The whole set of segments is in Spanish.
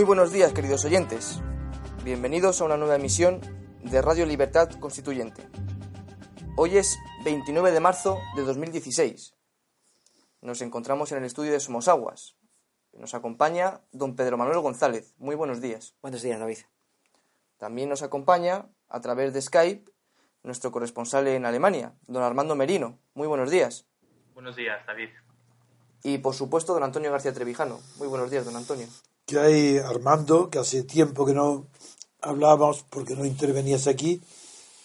Muy buenos días, queridos oyentes. Bienvenidos a una nueva emisión de Radio Libertad Constituyente. Hoy es 29 de marzo de 2016. Nos encontramos en el estudio de Somosaguas, nos acompaña don Pedro Manuel González. Muy buenos días. Buenos días, David. También nos acompaña, a través de Skype, nuestro corresponsal en Alemania, don Armando Merino. Muy buenos días. Buenos días, David. Y por supuesto, don Antonio García Trevijano. Muy buenos días, don Antonio. Que hay Armando, que hace tiempo que no hablábamos porque no intervenías aquí,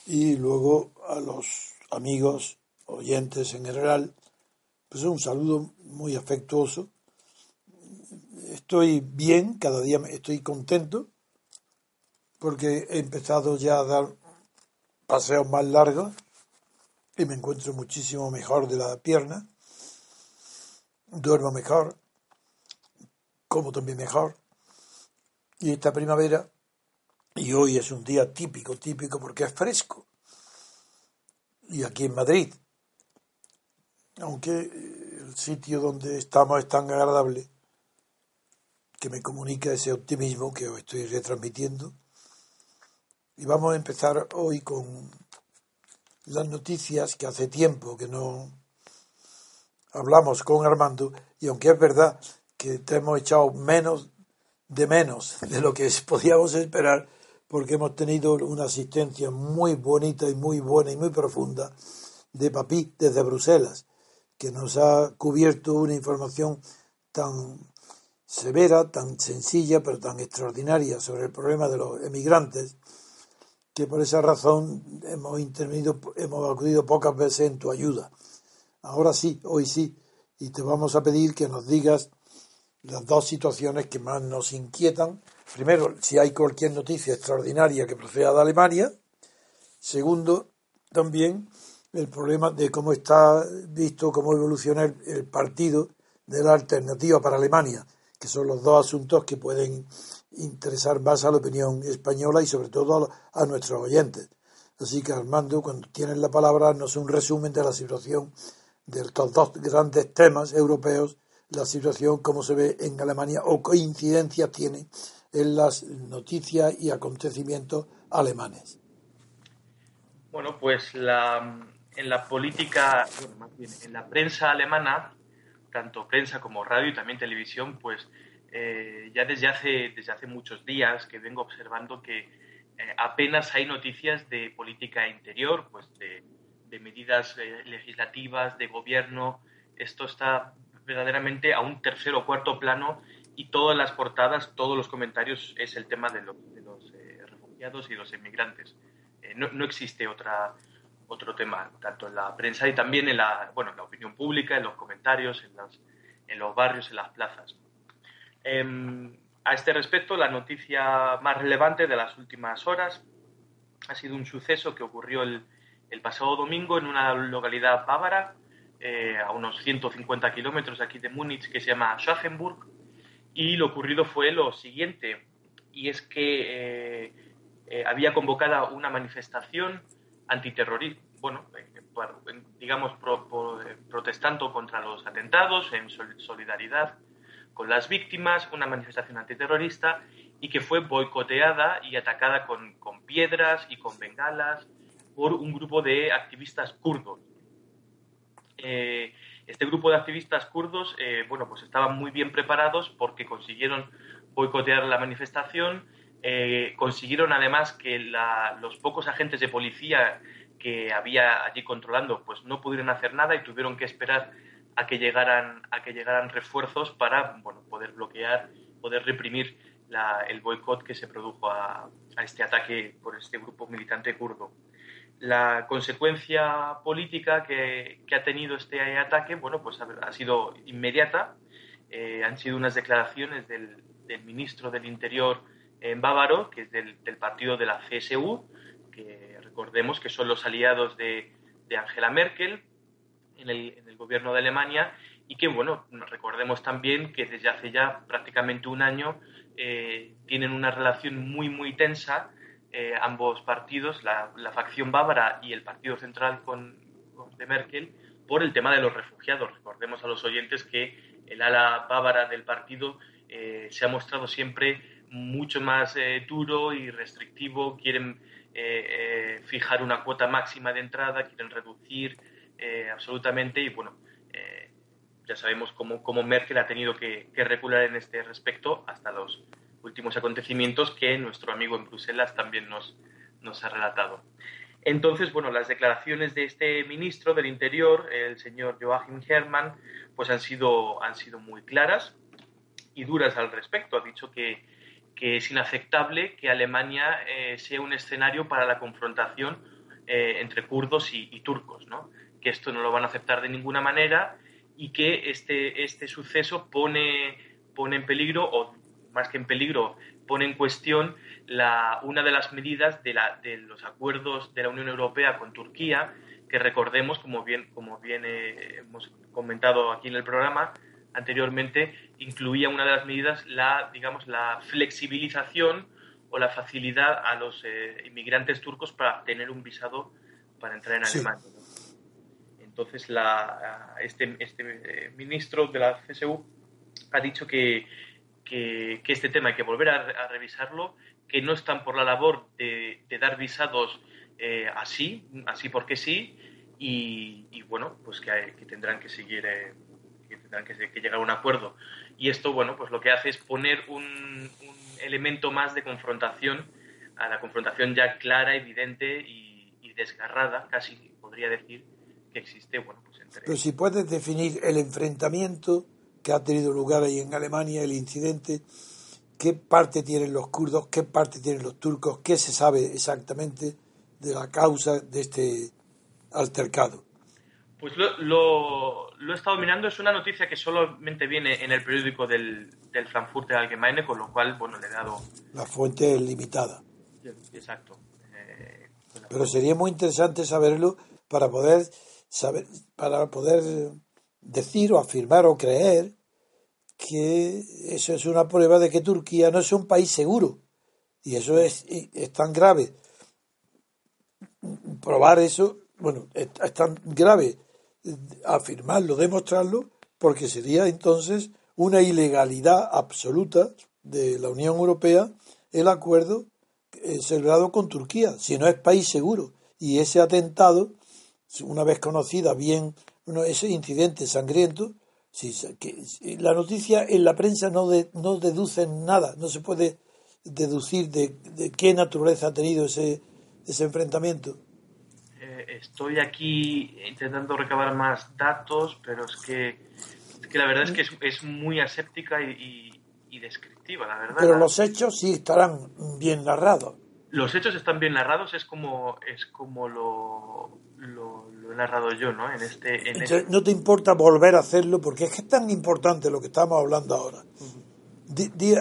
y luego a los amigos, oyentes en general, pues un saludo muy afectuoso. Estoy bien, cada día estoy contento, porque he empezado ya a dar paseos más largos y me encuentro muchísimo mejor de la pierna, duermo mejor, como también mejor. Y esta primavera, y hoy es un día típico, típico porque es fresco. Y aquí en Madrid, aunque el sitio donde estamos es tan agradable, que me comunica ese optimismo que os estoy retransmitiendo. Y vamos a empezar hoy con las noticias que hace tiempo que no hablamos con Armando y aunque es verdad que te hemos echado menos de menos de lo que podíamos esperar porque hemos tenido una asistencia muy bonita y muy buena y muy profunda de Papi desde Bruselas que nos ha cubierto una información tan severa, tan sencilla, pero tan extraordinaria sobre el problema de los emigrantes, que por esa razón hemos intervenido, hemos acudido pocas veces en tu ayuda. Ahora sí, hoy sí, y te vamos a pedir que nos digas las dos situaciones que más nos inquietan. Primero, si hay cualquier noticia extraordinaria que proceda de Alemania. Segundo, también el problema de cómo está visto, cómo evoluciona el partido de la alternativa para Alemania, que son los dos asuntos que pueden interesar más a la opinión española y sobre todo a, nuestros oyentes. Así que Armando, cuando tienes la palabra, nos un resumen de la situación de estos dos grandes temas europeos, la situación como se ve en Alemania o coincidencias tiene en las noticias y acontecimientos alemanes. Bueno, pues la, en la política, bueno, más bien en la prensa alemana, tanto prensa como radio y también televisión, pues eh, ya desde hace, desde hace muchos días que vengo observando que eh, apenas hay noticias de política interior, pues de, medidas eh, legislativas, de gobierno. Esto está verdaderamente a un tercer o cuarto plano y todas las portadas, todos los comentarios es el tema de los, refugiados y los inmigrantes. No, no, existe otra, otro tema, tanto en la prensa y también en la, bueno, en la opinión pública, en los comentarios, en, en los barrios, en las plazas. Em, a este respecto, la noticia más relevante de las últimas horas ha sido un suceso que ocurrió el, el pasado domingo en una localidad bávara, eh, a unos 150 kilómetros aquí de Múnich, que se llama Schafenburg. Y lo ocurrido fue lo siguiente, y es que eh, eh, había convocada una manifestación antiterrorista, bueno, digamos, protestando contra los atentados, en solidaridad con las víctimas, una manifestación antiterrorista y que fue boicoteada y atacada con, piedras y con bengalas por un grupo de activistas kurdos. Eh, este grupo de activistas kurdos, bueno, pues estaban muy bien preparados porque consiguieron boicotear la manifestación, eh, consiguieron además que los pocos agentes de policía que había allí controlando pues no pudieron hacer nada y tuvieron que esperar a que llegaran a que llegaran refuerzos para bueno, poder bloquear poder reprimir el boicot que se produjo a, este ataque por este grupo militante kurdo. La consecuencia política que, ha tenido este ataque, bueno, pues ha, sido inmediata. Eh, han sido unas declaraciones del, ministro del Interior en bávaro, que es del, partido de la CSU, que recordemos que son los aliados de, Angela Merkel en el, gobierno de Alemania y que, bueno, recordemos también que desde hace ya prácticamente un año eh, tienen una relación muy, muy tensa eh, ambos partidos, la, facción bávara y el Partido Central con, de Merkel, por el tema de los refugiados. Recordemos a los oyentes que el ala bávara del partido eh, se ha mostrado siempre mucho más duro y restrictivo, quieren fijar una cuota máxima de entrada, quieren reducir absolutamente y bueno, ya sabemos cómo, cómo, Merkel ha tenido que, recular en este respecto hasta los últimos acontecimientos que nuestro amigo en Bruselas también nos, nos ha relatado. Entonces, bueno, las declaraciones de este ministro del Interior, el señor Joachim Herrmann, pues han sido, han sido muy claras y duras al respecto. Ha dicho que, que es inaceptable que Alemania eh, sea un escenario para la confrontación eh, entre kurdos y, y, turcos, ¿no? que esto no lo van a aceptar de ninguna manera y que este, este suceso pone, pone en peligro, o más que en peligro, pone en cuestión la, una de las medidas de, la, de los acuerdos de la Unión Europea con Turquía, que recordemos, como bien, como bien eh, hemos comentado aquí en el programa anteriormente, incluía una de las medidas la, digamos, la flexibilización o la facilidad a los eh, inmigrantes turcos para tener un visado para entrar en Alemania. Entonces, la, este, este eh, ministro de la CSU ha dicho que, que, este tema hay que volver a, revisarlo, que no están por la labor de, dar visados eh, así, así porque sí, y, bueno, pues que, tendrán que seguir, eh, que tendrán que, llegar a un acuerdo. Y esto, bueno, pues lo que hace es poner un, un elemento más de confrontación, a la confrontación ya clara, evidente y, y desgarrada, casi podría decir, existe, bueno, pues entre... Pero si puedes definir el enfrentamiento que ha tenido lugar ahí en Alemania, el incidente, qué parte tienen los kurdos, qué parte tienen los turcos, qué se sabe exactamente de la causa de este altercado. Pues lo, lo, he estado mirando, es una noticia que solamente viene en el periódico del, del Frankfurter Allgemeine, con lo cual, bueno, le he dado... La fuente es limitada. Exacto. Eh, Pero sería muy interesante saberlo para poder saber, para poder decir o afirmar o creer que eso es una prueba de que Turquía no es un país seguro. Y eso es, es tan grave. Probar eso, bueno, es, tan grave afirmarlo, demostrarlo, porque sería entonces una ilegalidad absoluta de la Unión Europea el acuerdo eh, celebrado con Turquía, si no es país seguro. Y ese atentado una vez conocida bien ese incidente sangriento, si, que, la noticia en la prensa no, no deduce nada, no se puede deducir de, qué naturaleza ha tenido ese, ese enfrentamiento. Eh, estoy aquí intentando recabar más datos, pero es que, que la verdad es que es, muy aséptica y, y, descriptiva, la verdad. Pero los hechos sí estarán bien narrados. Los hechos están bien narrados, es como, es como lo, lo, he narrado yo, ¿no? En este, en este No te importa volver a hacerlo porque es que es tan importante lo que estamos hablando ahora.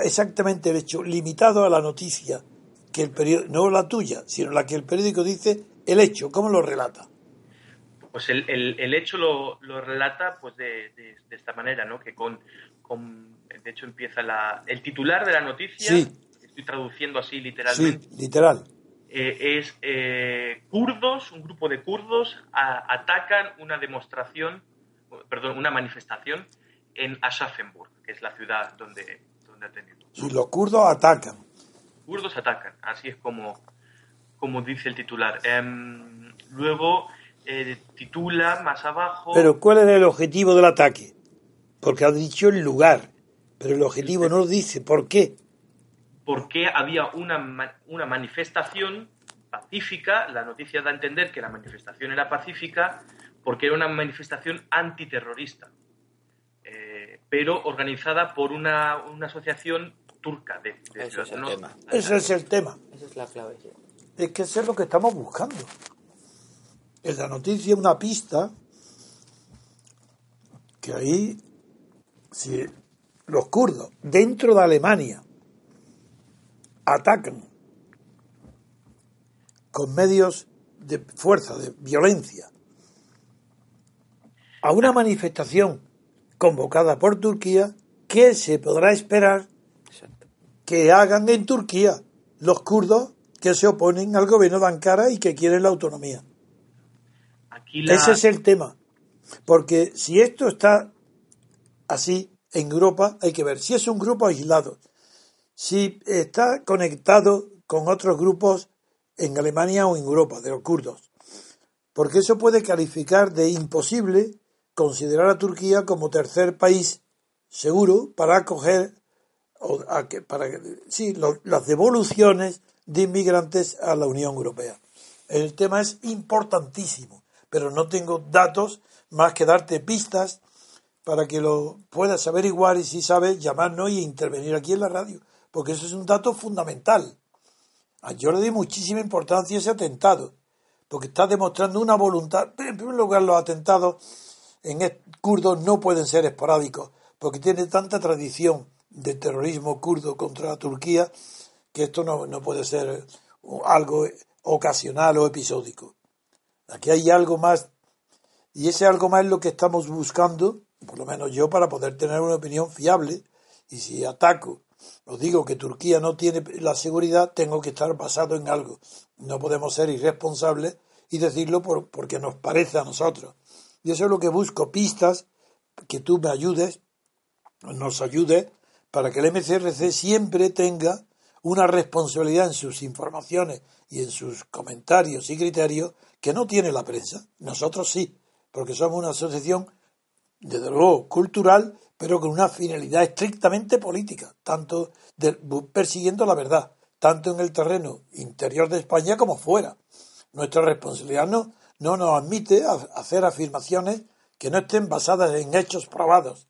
exactamente el hecho, limitado a la noticia, que el periódico, no la tuya, sino la que el periódico dice, el hecho, ¿cómo lo relata? Pues el, el, hecho lo, lo, relata pues de, de, esta manera, ¿no? Que con, con, de hecho empieza la, el titular de la noticia, estoy traduciendo así literalmente. Sí, literal eh, es eh, kurdos, un grupo de kurdos atacan una demostración, perdón, una manifestación en Aschaffenburg, que es la ciudad donde, donde ha tenido. Y los kurdos atacan. Kurdos atacan, así es como, como dice el titular. Em, luego eh, titula más abajo. Pero ¿cuál es el objetivo del ataque? Porque ha dicho el lugar, pero el objetivo no lo dice. ¿Por qué? Porque había una, una manifestación pacífica, la noticia da a entender que la manifestación era pacífica porque era una manifestación antiterrorista, eh, pero organizada por una, una, asociación turca de, de Ese es el ciudadanos tema. Ese es el tema. Esa es la clave. sí. Es que eso es lo que estamos buscando. En la noticia una pista que ahí, si los kurdos dentro de Alemania atacan con medios de fuerza, de violencia, a una manifestación convocada por Turquía, ¿qué se podrá esperar que hagan en Turquía los kurdos que se oponen al gobierno de Ankara y que quieren la autonomía. Aquí la, Ese es el tema. Porque si esto está así en Europa, hay que ver si es un grupo aislado, si está conectado con otros grupos en Alemania o en Europa, de los kurdos. Porque eso puede calificar de imposible considerar a Turquía como tercer país seguro para acoger o a que- para sí, lo- las devoluciones de inmigrantes a la Unión Europea. El tema es importantísimo, pero no tengo datos más que darte pistas para que lo puedas averiguar y si sabes llamarnos y intervenir aquí en la radio, porque eso es un dato fundamental. Yo le doy muchísima importancia a ese atentado, porque está demostrando una voluntad. En primer lugar, los atentados en kurdos no pueden ser esporádicos, porque tiene tanta tradición de terrorismo kurdo contra Turquía que esto no, no puede ser algo ocasional o episódico. Aquí hay algo más, y ese algo más es lo que estamos buscando, por lo menos yo, para poder tener una opinión fiable. Y si ataco o digo que Turquía no tiene la seguridad, tengo que estar basado en algo. No podemos ser irresponsables y decirlo por- porque nos parece a nosotros. Y eso es lo que busco, pistas que tú me ayudes, nos ayudes, para que el MCRC siempre tenga una responsabilidad en sus informaciones y en sus comentarios y criterios que no tiene la prensa. Nosotros sí, porque somos una asociación, desde luego, cultural, pero con una finalidad estrictamente política, tanto persiguiendo la verdad, tanto en el terreno interior de España como fuera. Nuestra responsabilidad no, no nos admite hacer afirmaciones que no estén basadas en hechos probados.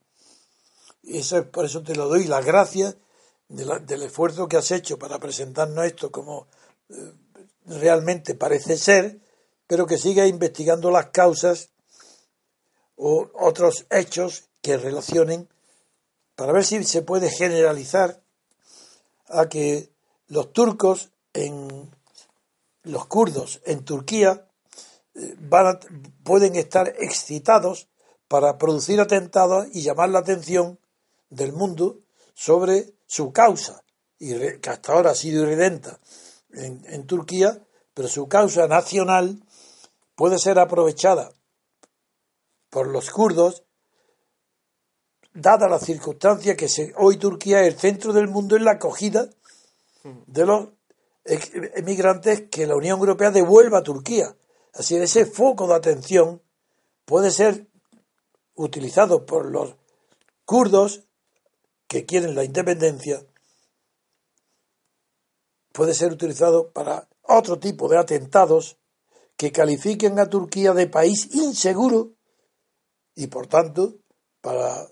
Y eso es por eso te lo doy las gracias del esfuerzo que has hecho para presentarnos esto como eh, realmente parece ser, pero que siga investigando las causas o otros hechos que relacionen para ver si se puede generalizar a que los turcos en los kurdos en Turquía eh, van a- pueden estar excitados para producir atentados y llamar la atención del mundo sobre su causa, que hasta ahora ha sido irredenta en, en Turquía, pero su causa nacional puede ser aprovechada por los kurdos, dada la circunstancia que hoy Turquía es el centro del mundo en la acogida de los emigrantes que la Unión Europea devuelva a Turquía. Así que ese foco de atención puede ser utilizado por los kurdos que quieren la independencia, puede ser utilizado para otro tipo de atentados que califiquen a Turquía de país inseguro y por tanto para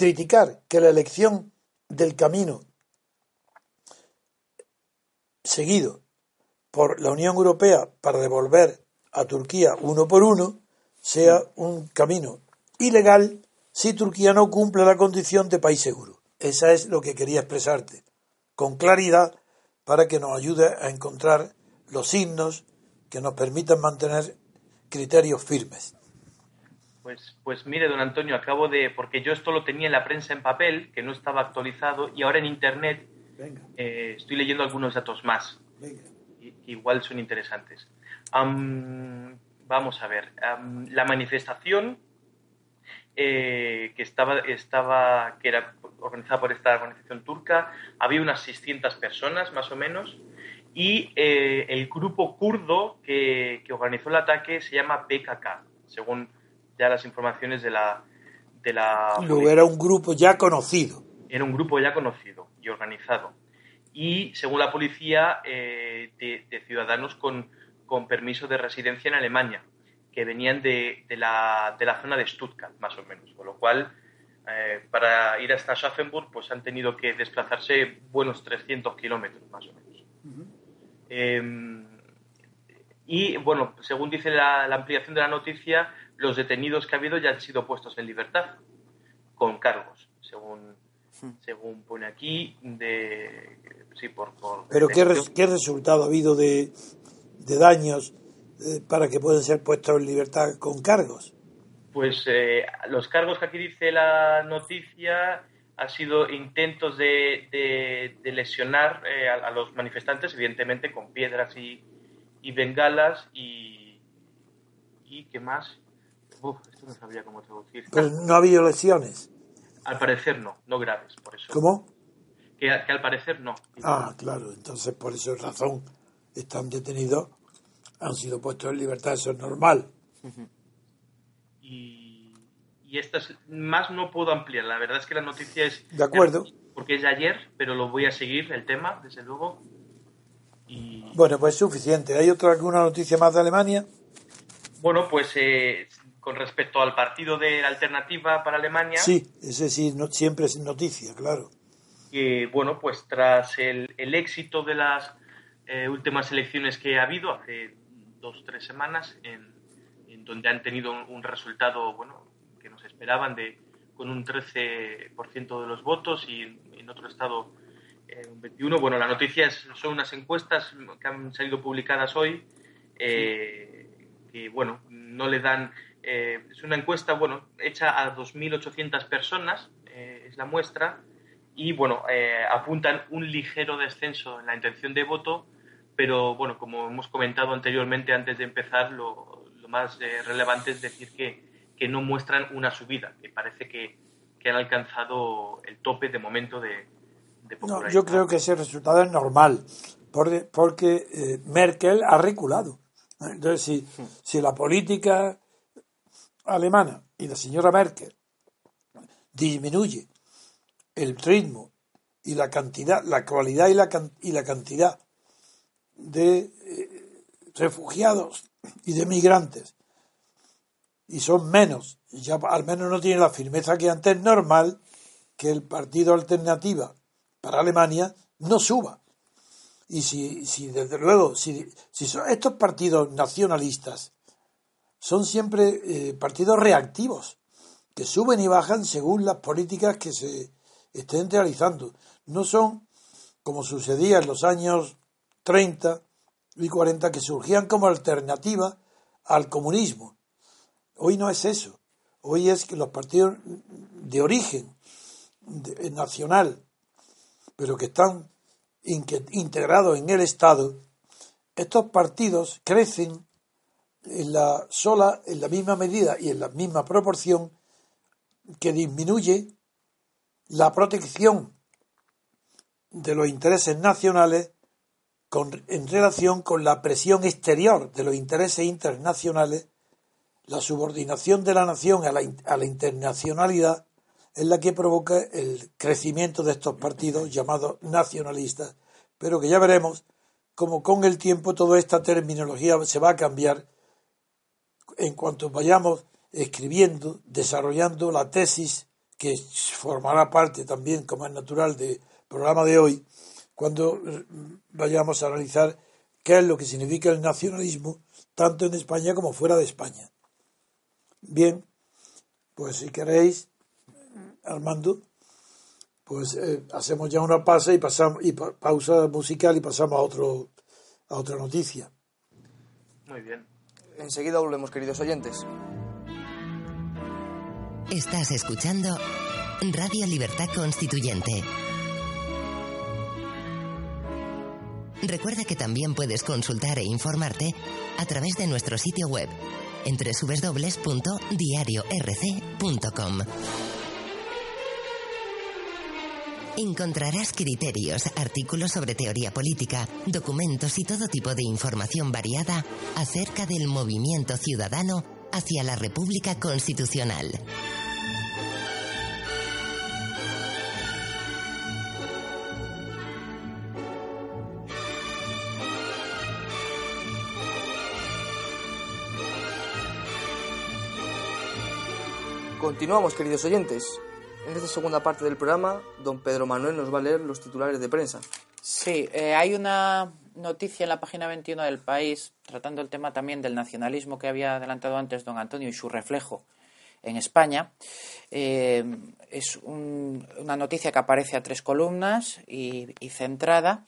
criticar que la elección del camino seguido por la Unión Europea para devolver a Turquía uno por uno sea un camino ilegal si Turquía no cumple la condición de país seguro. Esa es lo que quería expresarte con claridad para que nos ayude a encontrar los signos que nos permitan mantener criterios firmes. Pues, pues mire, don Antonio, acabo de. Porque yo esto lo tenía en la prensa en papel, que no estaba actualizado, y ahora en internet eh, estoy leyendo algunos datos más, que igual son interesantes. Am, vamos a ver. la manifestación eh, que estaba, estaba, que era organizada por esta organización turca, había unas 600 personas más o menos, y eh, el grupo kurdo que, que organizó el ataque se llama PKK, según ya las informaciones de la... De la Luego era un grupo ya conocido. era un grupo ya conocido y organizado. Y según la policía, eh, de, de ciudadanos con, con permiso de residencia en Alemania, que venían de, de la, de la zona de Stuttgart, más o menos. Con lo cual, eh, para ir hasta Schaffenburg pues han tenido que desplazarse buenos 300 kilómetros más o menos. Em, y bueno, según dice la, ampliación de la noticia, los detenidos que ha habido ya han sido puestos en libertad con cargos, según, según pone aquí, de sí, por... Pero ¿qué, ¿qué, resultado ha habido de, de daños eh, para que puedan ser puestos en libertad con cargos? Pues eh, los cargos que aquí dice la noticia han sido intentos de, de, lesionar eh, a, los manifestantes, evidentemente con piedras y, y bengalas y, y ¿qué más? Uf, esto no sabía cómo traducir. Pero no ha habido lesiones. Al parecer no, no graves, por eso. ¿Cómo? Que, que al parecer no. Ah, claro, entonces por esa razón están detenidos, han sido puestos en libertad, eso es normal. Y, y estas más no puedo ampliar, la verdad es que la noticia es... De acuerdo. Porque es de ayer, pero lo voy a seguir el tema, desde luego. Y... Bueno, pues suficiente. ¿Hay otra alguna noticia más de Alemania? Bueno, pues eh, con respecto al partido de la alternativa para Alemania. Sí, ese sí, no, siempre es noticia, claro. Que, bueno, pues tras el, el éxito de las eh, últimas elecciones que ha habido hace dos tres semanas, en, en donde han tenido un, resultado bueno que nos esperaban de con un 13% de los votos y en, otro estado eh, un 21%. Bueno, la noticia es, son unas encuestas que han salido publicadas hoy eh, que, bueno, no le dan... es una encuesta, bueno, hecha a 2.800 personas, es la muestra, y, bueno, apuntan un ligero descenso en la intención de voto, pero bueno, como hemos comentado anteriormente antes de empezar, lo, más eh, relevante es decir que, que, no muestran una subida, que parece que, que, han alcanzado el tope de momento de, popularidad. No, yo creo que ese resultado es normal, porque, porque eh, Merkel ha reculado. Entonces, si, si la política alemana y la señora Merkel disminuye el ritmo y la cantidad, la cualidad y la, y la cantidad de eh, refugiados y de migrantes y son menos, ya al menos no tiene la firmeza que antes, es normal que el partido alternativa para Alemania no suba. Y si, si desde luego, si, si son estos partidos nacionalistas son siempre eh, partidos reactivos, que suben y bajan según las políticas que se estén realizando. No son como sucedía en los años 30 y 40 que surgían como alternativa al comunismo. Hoy no es eso. Hoy es que los partidos de origen nacional, pero que están integrados en el Estado, estos partidos crecen en la sola, en la misma medida y en la misma proporción que disminuye la protección de los intereses nacionales en relación con la presión exterior de los intereses internacionales, la subordinación de la nación a la, a la internacionalidad es la que provoca el crecimiento de estos partidos llamados nacionalistas, pero que ya veremos cómo con el tiempo toda esta terminología se va a cambiar en cuanto vayamos escribiendo, desarrollando la tesis que formará parte también, como es natural, del programa de hoy, cuando vayamos a analizar qué es lo que significa el nacionalismo, tanto en España como fuera de España. Bien, pues si queréis, Armando, pues eh, hacemos ya una pausa y pasamos y pausa musical y pasamos a otro a otra noticia. Muy bien. Enseguida volvemos, queridos oyentes. Estás escuchando Radio Libertad Constituyente. Recuerda que también puedes consultar e informarte a través de nuestro sitio web en www.diariorc.com. Encontrarás criterios, artículos sobre teoría política, documentos y todo tipo de información variada acerca del movimiento ciudadano hacia la República Constitucional. Continuamos, queridos oyentes. En esta segunda parte del programa, don Pedro Manuel nos va a leer los titulares de prensa. Sí, eh, hay una noticia en la página 21 del país tratando el tema también del nacionalismo que había adelantado antes don Antonio y su reflejo en España. Eh, es una noticia que aparece a tres columnas y, centrada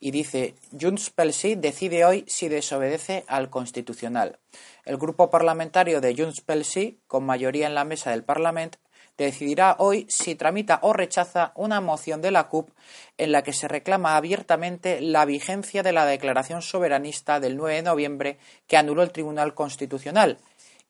y dice Junts pel Sí decide hoy si desobedece al Constitucional. El grupo parlamentario de Junts pel Sí, con mayoría en la mesa del Parlamento, decidirá hoy si tramita o rechaza una moción de la CUP en la que se reclama abiertamente la vigencia de la declaración soberanista del 9 de noviembre que anuló el Tribunal Constitucional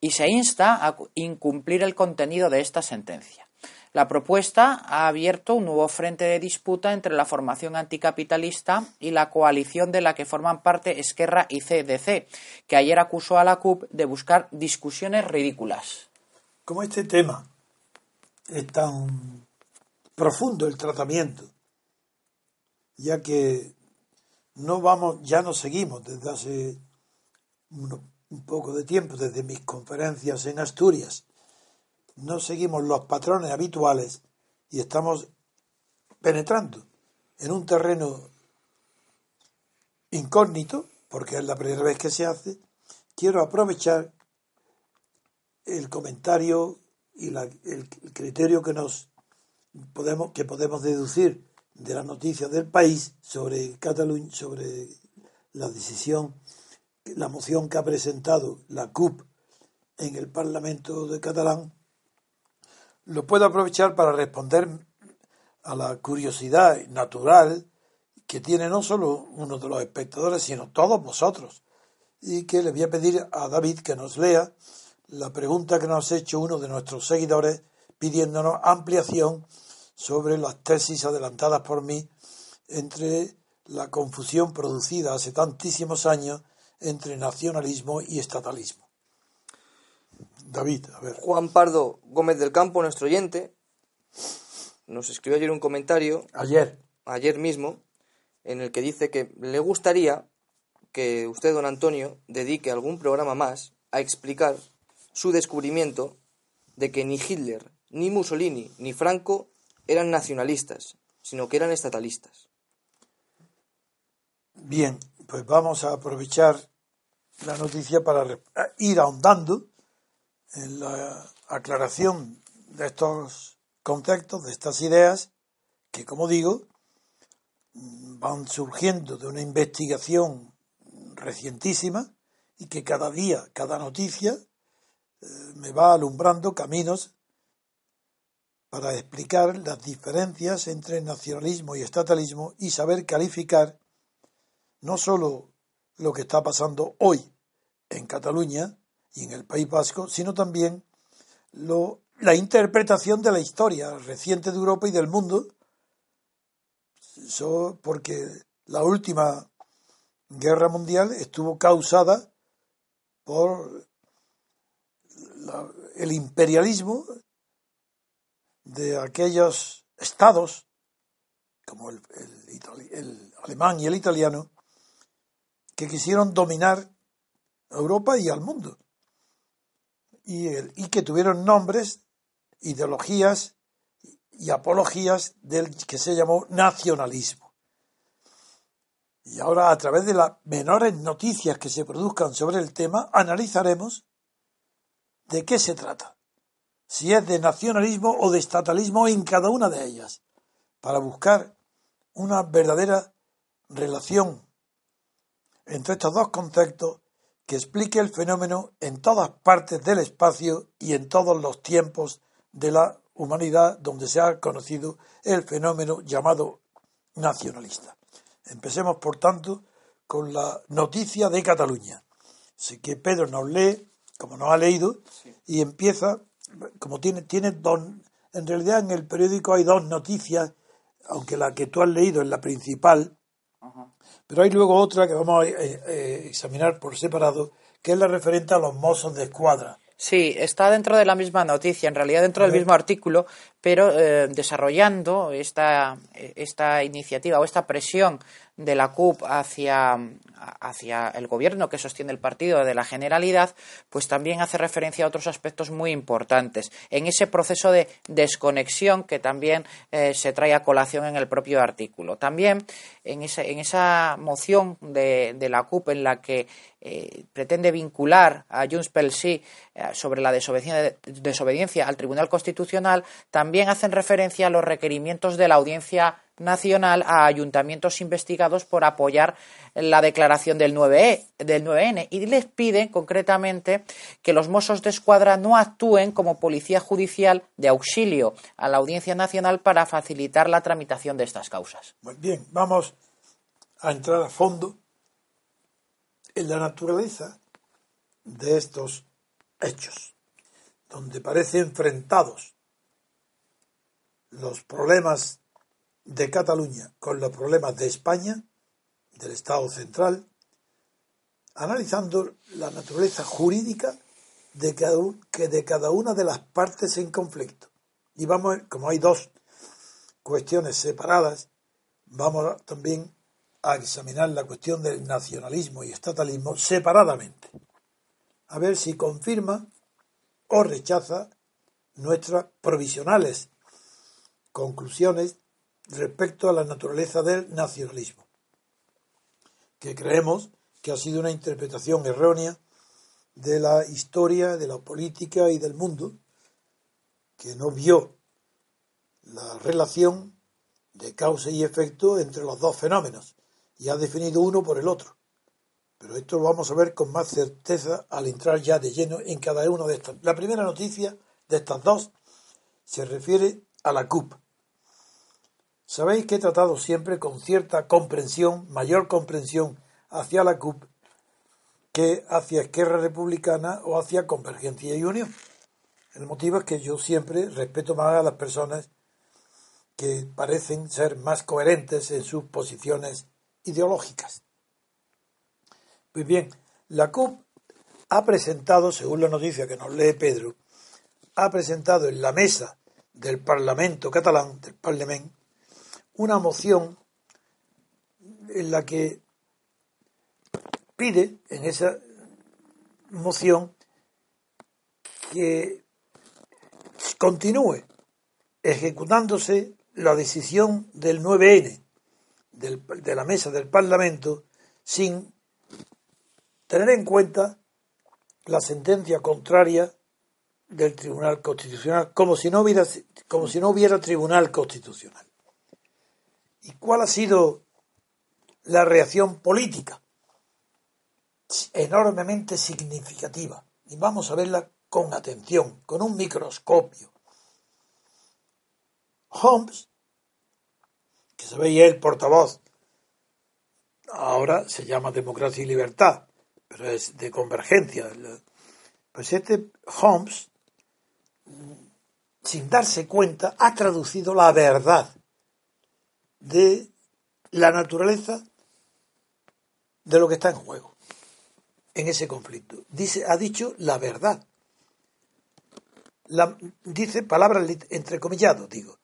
y se insta a incumplir el contenido de esta sentencia. La propuesta ha abierto un nuevo frente de disputa entre la formación anticapitalista y la coalición de la que forman parte Esquerra y CDC, que ayer acusó a la CUP de buscar discusiones ridículas. Como este tema es tan profundo el tratamiento, ya que no vamos, ya no seguimos desde hace un poco de tiempo, desde mis conferencias en Asturias, no seguimos los patrones habituales y estamos penetrando en un terreno incógnito, porque es la primera vez que se hace, quiero aprovechar el comentario y el, criterio que nos podemos que podemos deducir de la noticia del país sobre Cataluña sobre la decisión la moción que ha presentado la CUP en el Parlamento de Catalán lo puedo aprovechar para responder a la curiosidad natural que tiene no solo uno de los espectadores sino todos vosotros. Y que le voy a pedir a David que nos lea la pregunta que nos ha hecho uno de nuestros seguidores pidiéndonos ampliación sobre las tesis adelantadas por mí entre la confusión producida hace tantísimos años entre nacionalismo y estatalismo. David, a ver. Juan Pardo Gómez del Campo, nuestro oyente, nos escribió ayer un comentario. Ayer. Ayer mismo, en el que dice que le gustaría que usted, don Antonio, dedique algún programa más a explicar su descubrimiento de que ni Hitler, ni Mussolini, ni Franco eran nacionalistas, sino que eran estatalistas. Bien, pues vamos a aprovechar la noticia para ir ahondando en la aclaración de estos conceptos, de estas ideas, que como digo, van surgiendo de una investigación recientísima y que cada día, cada noticia, me va alumbrando caminos para explicar las diferencias entre nacionalismo y estatalismo y saber calificar no sólo lo que está pasando hoy en Cataluña y en el País Vasco, sino también lo, la interpretación de la historia reciente de Europa y del mundo, porque la última guerra mundial estuvo causada por el imperialismo de aquellos estados, como el, alemán y el italiano, que quisieron dominar Europa y al mundo. Y que tuvieron nombres, ideologías y apologías del que se llamó nacionalismo. Y ahora, a través de las menores noticias que se produzcan sobre el tema, analizaremos de qué se trata, si es de nacionalismo o de estatalismo en cada una de ellas, para buscar una verdadera relación entre estos dos conceptos que explique el fenómeno en todas partes del espacio y en todos los tiempos de la humanidad donde se ha conocido el fenómeno llamado nacionalista. Empecemos, por tanto, con la noticia de Cataluña. Así que Pedro nos lee como no ha leído, y empieza, como tiene, tiene dos, en realidad en el periódico hay dos noticias, aunque la que tú has leído es la principal, pero hay luego otra que vamos a eh, eh, examinar por separado, que es la referente a los mozos de escuadra. Sí, está dentro de la misma noticia, en realidad dentro del mismo artículo, pero eh, desarrollando esta, esta iniciativa o esta presión de la CUP hacia, hacia el gobierno que sostiene el partido de la Generalidad, pues también hace referencia a otros aspectos muy importantes en ese proceso de desconexión que también eh, se trae a colación en el propio artículo. También en, en esa moción de, de, la CUP en la que eh, pretende vincular a Junts pel Sí eh, sobre la desobediencia al Tribunal Constitucional, también hacen referencia a los requerimientos de la Audiencia Nacional a ayuntamientos investigados por apoyar la declaración del 9E, del 9N y les piden concretamente que los Mossos de Escuadra no actúen como policía judicial de auxilio a la Audiencia Nacional para facilitar la tramitación de estas causas. Muy bien, vamos a entrar a fondo en la naturaleza de estos hechos, donde parecen enfrentados los problemas de Cataluña con los problemas de España, del Estado central, analizando la naturaleza jurídica de cada, que de cada una de las partes en conflicto. Y vamos, como hay dos cuestiones separadas, vamos también a examinar la cuestión del nacionalismo y estatalismo separadamente, a ver si confirma o rechaza nuestras provisionales conclusiones respecto a la naturaleza del nacionalismo, que creemos que ha sido una interpretación errónea de la historia, de la política y del mundo, que no vio la relación de causa y efecto entre los dos fenómenos y ha definido uno por el otro. Pero esto lo vamos a ver con más certeza al entrar ya de lleno en cada una de estas. La primera noticia de estas dos se refiere a la CUP, Sabéis que he tratado siempre con cierta comprensión, mayor comprensión hacia la CUP que hacia Esquerra Republicana o hacia Convergencia y Unión. El motivo es que yo siempre respeto más a las personas que parecen ser más coherentes en sus posiciones ideológicas. Pues bien, la CUP ha presentado, según la noticia que nos lee Pedro, ha presentado en la mesa del Parlamento catalán, del Parlamento, una moción en la que pide en esa moción que continúe ejecutándose la decisión del 9N de la mesa del Parlamento sin tener en cuenta la sentencia contraria del Tribunal Constitucional como si no hubiera como si no hubiera Tribunal Constitucional. ¿Y cuál ha sido la reacción política? Enormemente significativa. Y vamos a verla con atención, con un microscopio. Holmes, que sabéis es el portavoz, ahora se llama Democracia y Libertad, pero es de convergencia. Pues este Holmes, sin darse cuenta, ha traducido la verdad de la naturaleza de lo que está en juego en ese conflicto. Dice, ha dicho la verdad. La, dice palabras entrecomilladas, digo.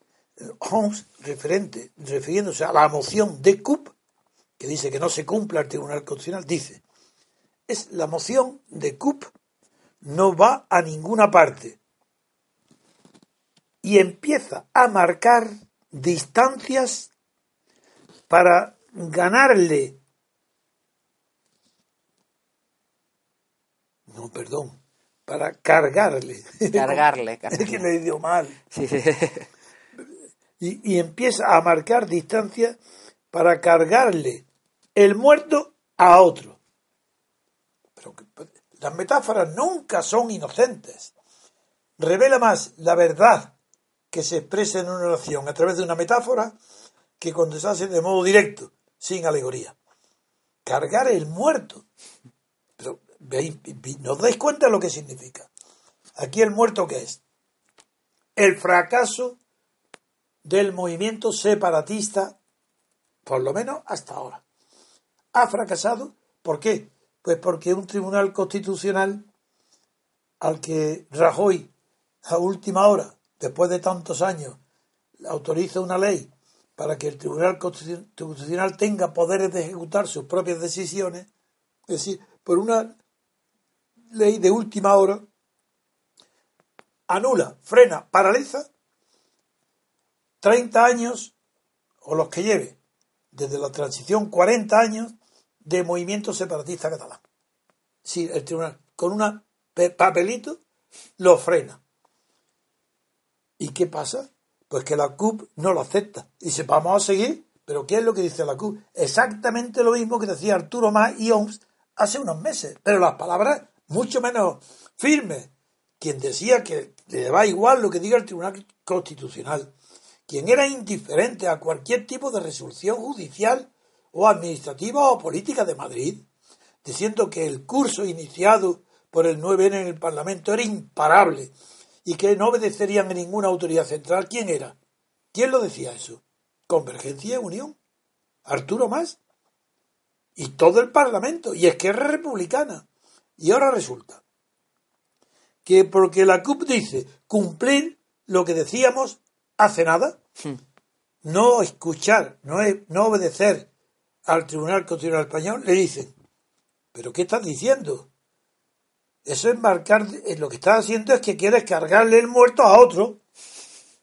Holmes, referente, refiriéndose a la moción de CUP, que dice que no se cumpla el Tribunal Constitucional, dice, es la moción de CUP no va a ninguna parte y empieza a marcar distancias para ganarle. No, perdón, para cargarle. Cargarle, Es que le dio mal. Y, y empieza a marcar distancia para cargarle el muerto a otro. Pero las metáforas nunca son inocentes. Revela más la verdad que se expresa en una oración a través de una metáfora que cuando se hace de modo directo, sin alegoría. Cargar el muerto. Pero veis, ¿nos dais cuenta de lo que significa? Aquí el muerto qué es? El fracaso del movimiento separatista, por lo menos hasta ahora. Ha fracasado, ¿por qué? Pues porque un tribunal constitucional al que Rajoy a última hora, después de tantos años, autoriza una ley para que el Tribunal Constitucional tenga poderes de ejecutar sus propias decisiones, Es decir, por una ley de última hora, anula, frena, paraliza 30 años, o los que lleve, desde la transición 40 años de movimiento separatista catalán. Sí, el tribunal, con un papelito, lo frena. ¿Y qué pasa? Pues que la CUP no lo acepta. Dice, vamos a seguir, pero ¿qué es lo que dice la CUP? Exactamente lo mismo que decía Arturo Más y OMS hace unos meses, pero las palabras mucho menos firmes. Quien decía que le va igual lo que diga el Tribunal Constitucional quien era indiferente a cualquier tipo de resolución judicial o administrativa o política de Madrid, diciendo que el curso iniciado por el 9N en el Parlamento era imparable y que no obedecerían a ninguna autoridad central. ¿Quién era? ¿Quién lo decía eso? Convergencia y Unión. Arturo Más. Y todo el Parlamento. Y es que es Republicana. Y ahora resulta que porque la CUP dice cumplir lo que decíamos hace nada. Hmm. No escuchar, no, no obedecer al Tribunal Constitucional Español, le dicen, ¿pero qué estás diciendo? Eso es marcar, eh, lo que estás haciendo es que quieres cargarle el muerto a otro.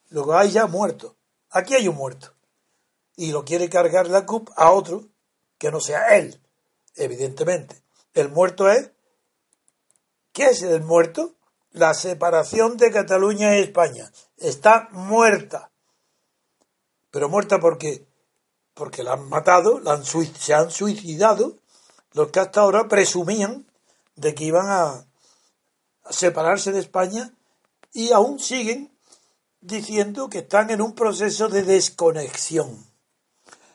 Luego hay ya muerto. Aquí hay un muerto. Y lo quiere cargar la CUP a otro que no sea él, evidentemente. El muerto es. ¿Qué es el muerto? La separación de Cataluña y España está muerta. Pero muerta porque porque la han matado, la han, se han suicidado los que hasta ahora presumían de que iban a, separarse de España y aún siguen diciendo que están en un proceso de desconexión.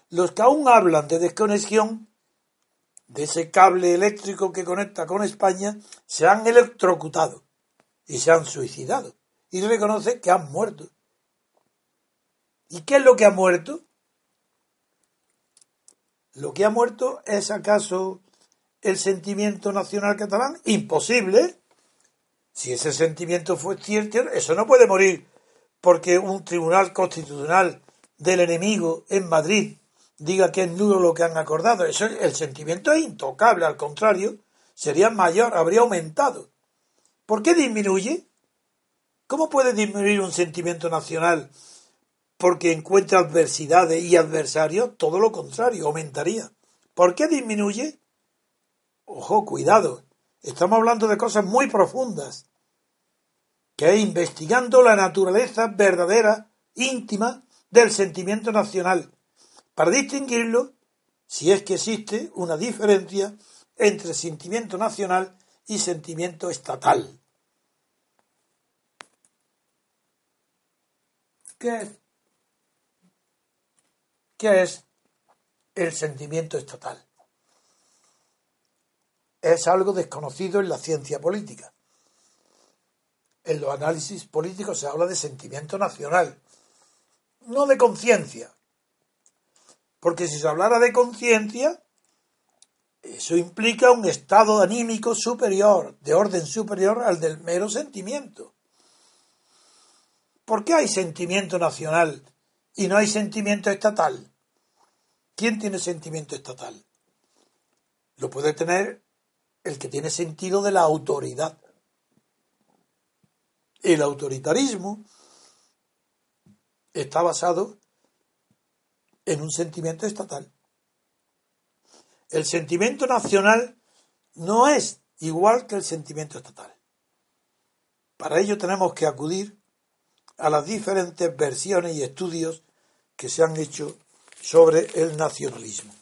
Los que aún hablan de desconexión de ese cable eléctrico que conecta con España se han electrocutado y se han suicidado y reconoce que han muerto. ¿Y qué es lo que ha muerto? Lo que ha muerto es acaso el sentimiento nacional catalán? Imposible. Si ese sentimiento fue cierto, eso no puede morir porque un tribunal constitucional del enemigo en Madrid diga que es nulo lo que han acordado. Eso, el sentimiento es intocable, al contrario, sería mayor, habría aumentado. ¿Por qué disminuye? ¿Cómo puede disminuir un sentimiento nacional porque encuentra adversidades y adversarios? Todo lo contrario, aumentaría. ¿Por qué disminuye? Ojo, cuidado. Estamos hablando de cosas muy profundas. Que es investigando la naturaleza verdadera, íntima, del sentimiento nacional. Para distinguirlo, si es que existe una diferencia entre sentimiento nacional y sentimiento estatal. ¿Qué es? ¿Qué es el sentimiento estatal? Es algo desconocido en la ciencia política. En los análisis políticos se habla de sentimiento nacional, no de conciencia. Porque si se hablara de conciencia, eso implica un estado anímico superior, de orden superior al del mero sentimiento. ¿Por qué hay sentimiento nacional y no hay sentimiento estatal? ¿Quién tiene sentimiento estatal? Lo puede tener el que tiene sentido de la autoridad. El autoritarismo está basado en un sentimiento estatal. El sentimiento nacional no es igual que el sentimiento estatal. Para ello tenemos que acudir a las diferentes versiones y estudios que se han hecho sobre el nacionalismo.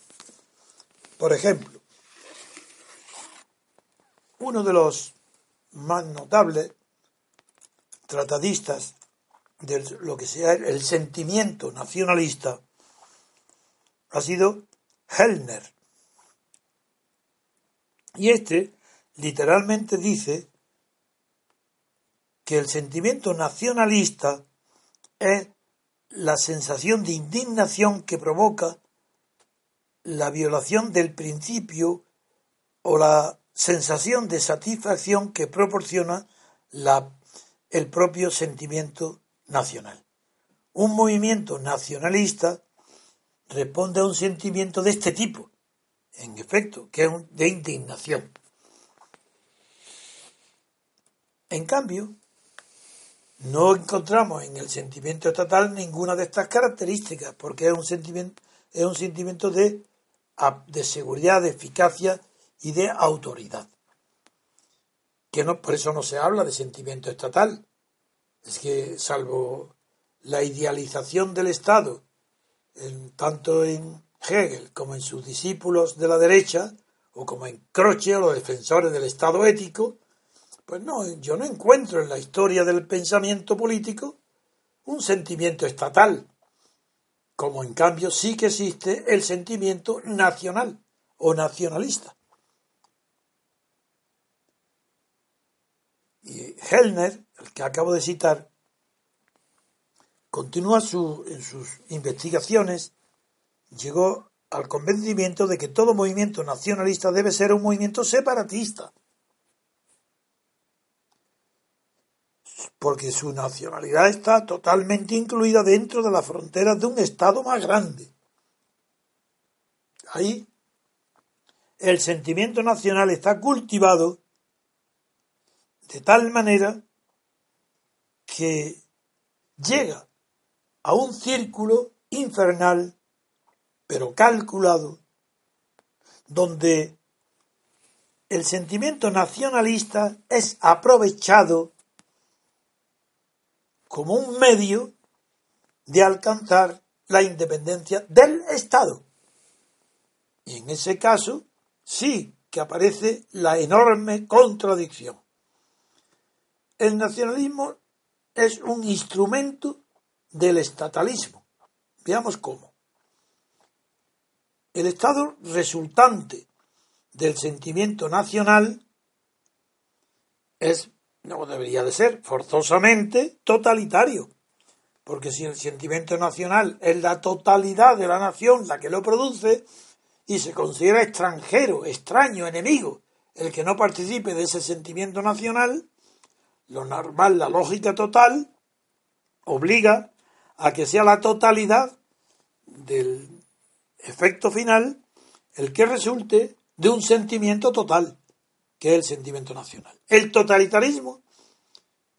Por ejemplo, uno de los más notables tratadistas de lo que sea el sentimiento nacionalista ha sido Hellner. Y este literalmente dice que el sentimiento nacionalista es la sensación de indignación que provoca la violación del principio o la sensación de satisfacción que proporciona la, el propio sentimiento nacional. Un movimiento nacionalista responde a un sentimiento de este tipo, en efecto, que es de indignación. En cambio, no encontramos en el sentimiento estatal ninguna de estas características, porque es un sentimiento, es un sentimiento de, de seguridad, de eficacia y de autoridad. Que no, por eso no se habla de sentimiento estatal. Es que, salvo la idealización del Estado, tanto en Hegel como en sus discípulos de la derecha, o como en Croce o los defensores del Estado ético, pues no, yo no encuentro en la historia del pensamiento político un sentimiento estatal, como en cambio sí que existe el sentimiento nacional o nacionalista. Y Hellner, el que acabo de citar, continúa en sus investigaciones, llegó al convencimiento de que todo movimiento nacionalista debe ser un movimiento separatista porque su nacionalidad está totalmente incluida dentro de las fronteras de un Estado más grande. Ahí el sentimiento nacional está cultivado de tal manera que llega a un círculo infernal, pero calculado, donde el sentimiento nacionalista es aprovechado como un medio de alcanzar la independencia del Estado. Y en ese caso sí que aparece la enorme contradicción. El nacionalismo es un instrumento del estatalismo. Veamos cómo. El Estado resultante del sentimiento nacional es no debería de ser forzosamente totalitario, porque si el sentimiento nacional es la totalidad de la nación la que lo produce y se considera extranjero, extraño, enemigo, el que no participe de ese sentimiento nacional, lo normal, la lógica total, obliga a que sea la totalidad del efecto final el que resulte de un sentimiento total que es el sentimiento nacional. El totalitarismo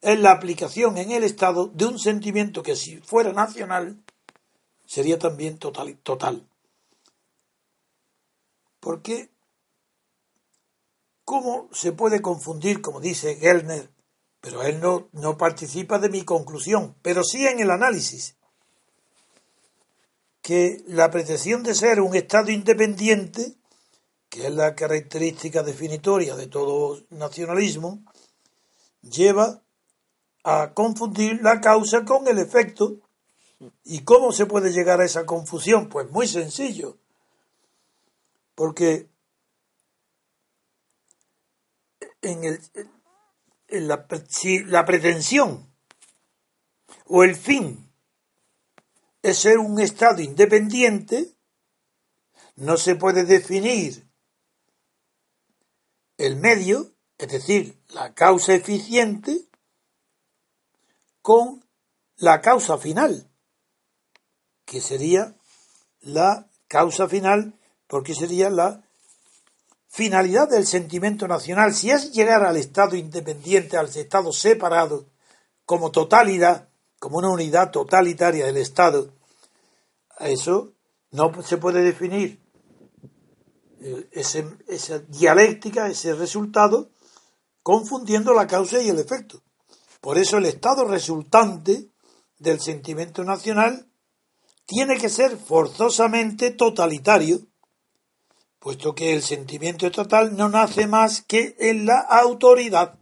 es la aplicación en el Estado de un sentimiento que si fuera nacional sería también total. total. Porque, ¿cómo se puede confundir, como dice Gellner, pero él no, no participa de mi conclusión, pero sí en el análisis, que la pretensión de ser un Estado independiente que es la característica definitoria de todo nacionalismo, lleva a confundir la causa con el efecto. ¿Y cómo se puede llegar a esa confusión? Pues muy sencillo. Porque en, la, si la pretensión o el fin es ser un Estado independiente, no se puede definir el medio, es decir, la causa eficiente, con la causa final, que sería la causa final, porque sería la finalidad del sentimiento nacional. Si es llegar al Estado independiente, al Estado separado, como totalidad, como una unidad totalitaria del Estado, eso no se puede definir ese, esa dialéctica, ese resultado, confundiendo la causa y el efecto. Por eso el estado resultante del sentimiento nacional tiene que ser forzosamente totalitario, puesto que el sentimiento estatal no nace más que en la autoridad.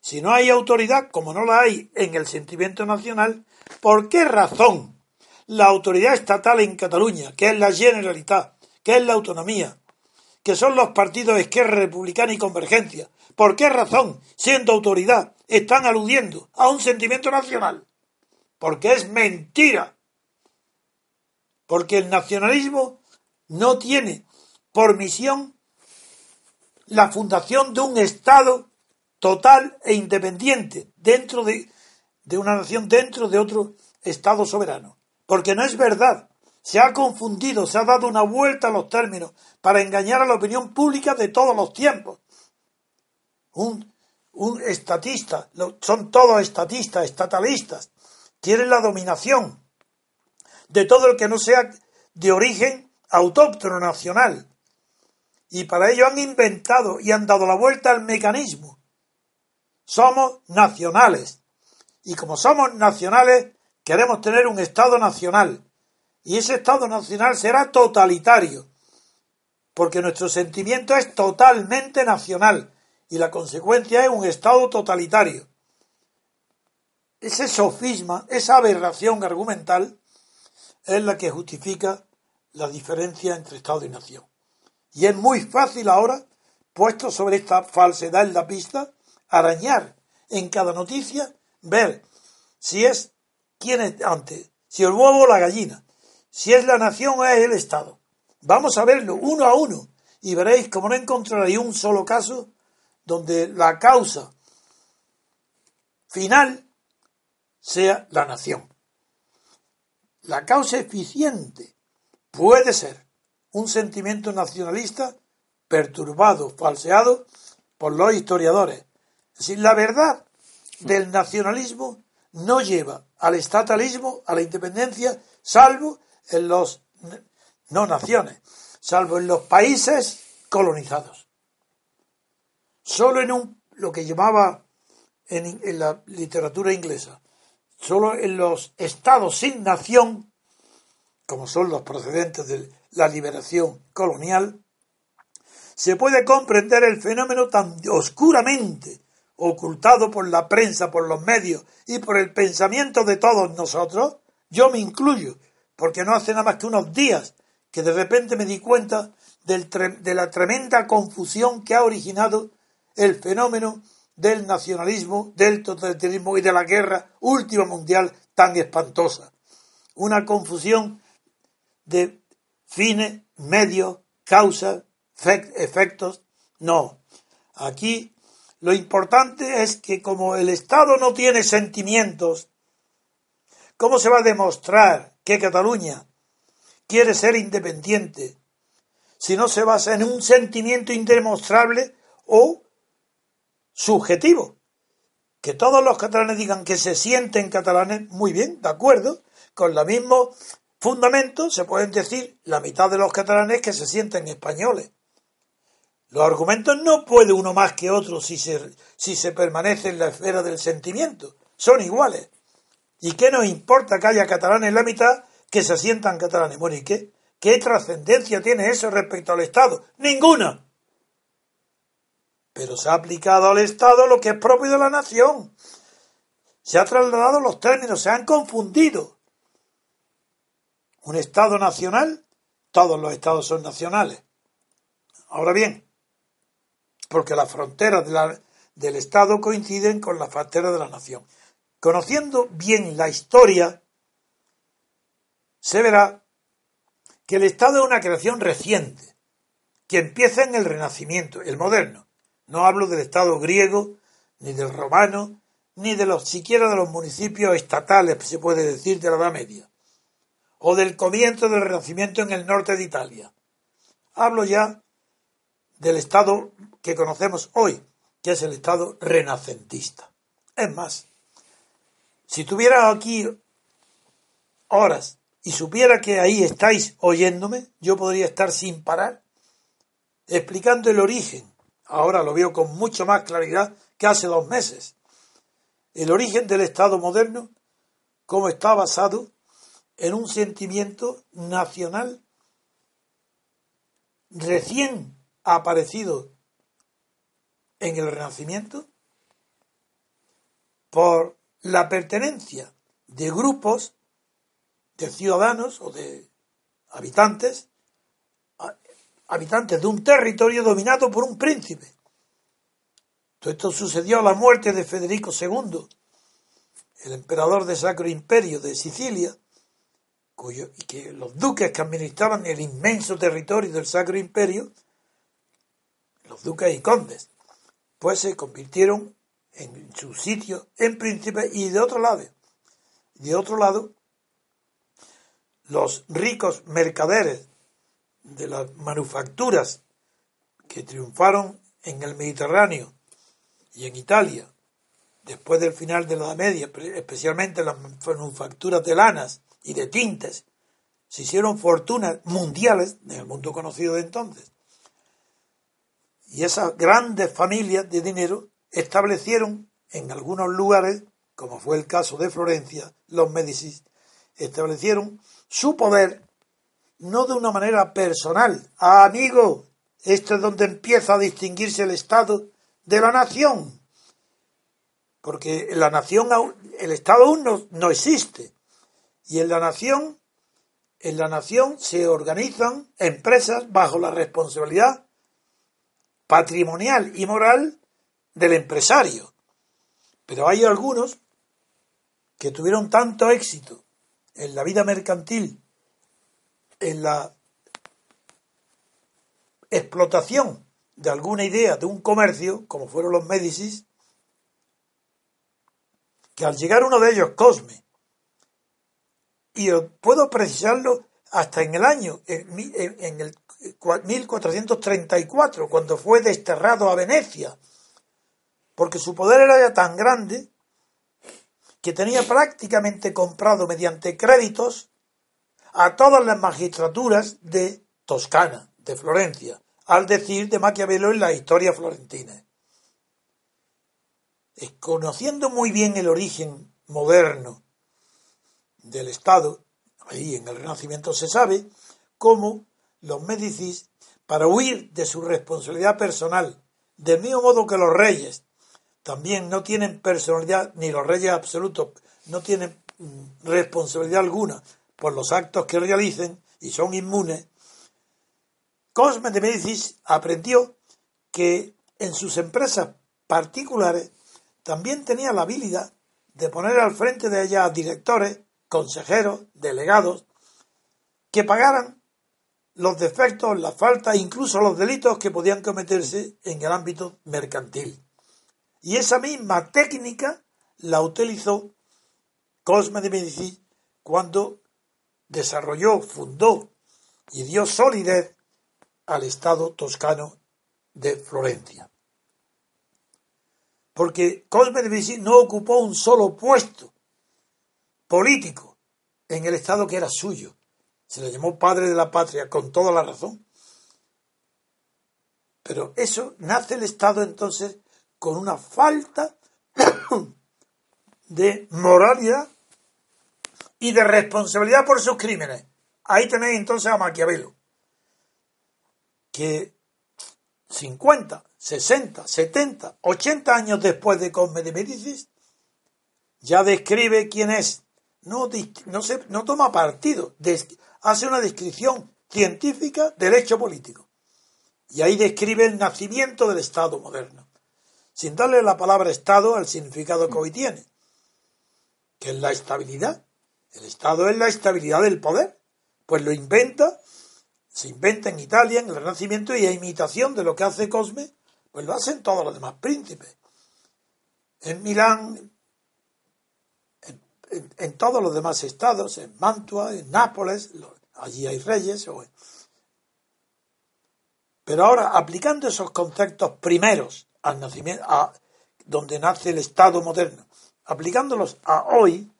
Si no hay autoridad, como no la hay en el sentimiento nacional, ¿por qué razón la autoridad estatal en Cataluña, que es la Generalitat, que es la autonomía, que son los partidos Esquerra Republicana y Convergencia. ¿Por qué razón, siendo autoridad, están aludiendo a un sentimiento nacional? Porque es mentira. Porque el nacionalismo no tiene por misión la fundación de un Estado total e independiente dentro de, de una nación, dentro de otro Estado soberano. Porque no es verdad se ha confundido, se ha dado una vuelta a los términos para engañar a la opinión pública de todos los tiempos. Un, un estatista, son todos estatistas, estatalistas, quieren la dominación de todo el que no sea de origen autóctono nacional. Y para ello han inventado y han dado la vuelta al mecanismo. Somos nacionales. Y como somos nacionales, queremos tener un Estado nacional y ese Estado nacional será totalitario, porque nuestro sentimiento es totalmente nacional y la consecuencia es un Estado totalitario. Ese sofisma, esa aberración argumental, es la que justifica la diferencia entre Estado y nación. Y es muy fácil ahora, puesto sobre esta falsedad en la pista, arañar en cada noticia, ver si es quién es antes, si el huevo o la gallina, si es la nación o es el Estado. Vamos a verlo uno a uno y veréis como no encontraréis un solo caso donde la causa final sea la nación. La causa eficiente puede ser un sentimiento nacionalista perturbado, falseado por los historiadores. Es decir, la verdad del nacionalismo no lleva al estatalismo, a la independencia, salvo en los no naciones, salvo en los países colonizados. Solo en un lo que llamaba en, en la literatura inglesa, solo en los estados sin nación, como son los procedentes de la liberación colonial, se puede comprender el fenómeno tan oscuramente ocultado por la prensa, por los medios y por el pensamiento de todos nosotros, yo me incluyo, porque no hace nada más que unos días que de repente me di cuenta de la tremenda confusión que ha originado el fenómeno del nacionalismo, del totalitarismo y de la guerra última mundial tan espantosa. Una confusión de fines, medios, causas, efectos. No. Aquí lo importante es que como el Estado no tiene sentimientos, ¿cómo se va a demostrar que Cataluña quiere ser independiente si no se basa en un sentimiento indemostrable o subjetivo? Que todos los catalanes digan que se sienten catalanes, muy bien, de acuerdo, con los mismos fundamentos se pueden decir la mitad de los catalanes que se sienten españoles. Los argumentos no puede uno más que otro si se, si se permanece en la esfera del sentimiento, son iguales. ¿Y qué nos importa que haya catalanes la mitad que se sientan catalanes? Bueno, ¿y qué? ¿Qué trascendencia tiene eso respecto al Estado? Ninguna. Pero se ha aplicado al Estado lo que es propio de la nación. Se ha trasladado los términos, se han confundido. Un Estado nacional, todos los Estados son nacionales. Ahora bien, porque las fronteras del Estado coinciden con las fronteras de la nación. Conociendo bien la historia, se verá que el Estado es una creación reciente, que empieza en el Renacimiento, el moderno. No hablo del Estado griego, ni del romano, ni de los siquiera de los municipios estatales, se puede decir, de la Edad Media, o del comienzo del Renacimiento en el norte de Italia. Hablo ya del Estado que conocemos hoy, que es el Estado renacentista. Es más, si tuviera aquí horas y supiera que ahí estáis oyéndome, yo podría estar sin parar explicando el origen. Ahora lo veo con mucho más claridad que hace dos meses. El origen del Estado moderno, como está basado en un sentimiento nacional recién aparecido en el Renacimiento por la pertenencia de grupos de ciudadanos o de habitantes, habitantes de un territorio dominado por un príncipe. Todo esto sucedió a la muerte de Federico II, el emperador del Sacro Imperio de Sicilia, cuyo, y que los duques que administraban el inmenso territorio del Sacro Imperio, los duques y condes, pues se convirtieron en su sitio en príncipe y de otro lado, de otro lado, los ricos mercaderes de las manufacturas que triunfaron en el Mediterráneo y en Italia después del final de la Edad Media, especialmente las manufacturas de lanas y de tintes, se hicieron fortunas mundiales en el mundo conocido de entonces. Y esas grandes familias de dinero establecieron en algunos lugares, como fue el caso de Florencia, los Médicis, establecieron su poder no de una manera personal. Ah, amigo, esto es donde empieza a distinguirse el Estado de la nación. Porque la nación, el Estado aún no, no existe. Y en la nación, en la nación se organizan empresas bajo la responsabilidad patrimonial y moral del empresario. Pero hay algunos que tuvieron tanto éxito en la vida mercantil, en la explotación de alguna idea de un comercio, como fueron los Médicis, que al llegar uno de ellos, Cosme, y puedo precisarlo hasta en el año, en, el 1434, cuando fue desterrado a Venecia, porque su poder era ya tan grande que tenía prácticamente comprado mediante créditos a todas las magistraturas de Toscana, de Florencia, al decir de Maquiavelo en la historia florentina. Conociendo muy bien el origen moderno del Estado, ahí en el Renacimiento se sabe cómo los Médicis, para huir de su responsabilidad personal, del mismo modo que los reyes también no tienen personalidad, ni los reyes absolutos no tienen mm, responsabilidad alguna por los actos que realicen y son inmunes, Cosme de Médicis aprendió que en sus empresas particulares también tenía la habilidad de poner al frente de ellas directores, consejeros, delegados, que pagaran los defectos, las faltas, incluso los delitos que podían cometerse en el ámbito mercantil. Y esa misma técnica la utilizó Cosme de Medici cuando desarrolló, fundó y dio solidez al Estado toscano de Florencia. Porque Cosme de Medici no ocupó un solo puesto político en el Estado que era suyo. Se le llamó padre de la patria con toda la razón. Pero eso nace el Estado entonces con una falta de moralidad y de responsabilidad por sus crímenes. Ahí tenéis entonces a Maquiavelo, que 50, 60, 70, 80 años después de Cosme de Medicis, ya describe quién es. No, no, se, no toma partido, hace una descripción científica del hecho político. Y ahí describe el nacimiento del Estado moderno sin darle la palabra Estado al significado que hoy tiene, que es la estabilidad. El Estado es la estabilidad del poder. Pues lo inventa, se inventa en Italia, en el Renacimiento, y a imitación de lo que hace Cosme, pues lo hacen todos los demás príncipes. En Milán, en, todos los demás estados, en Mantua, en Nápoles, allí hay reyes. Pero ahora, aplicando esos conceptos primeros al nacimiento, donde nace el Estado moderno, aplicándolos a hoy,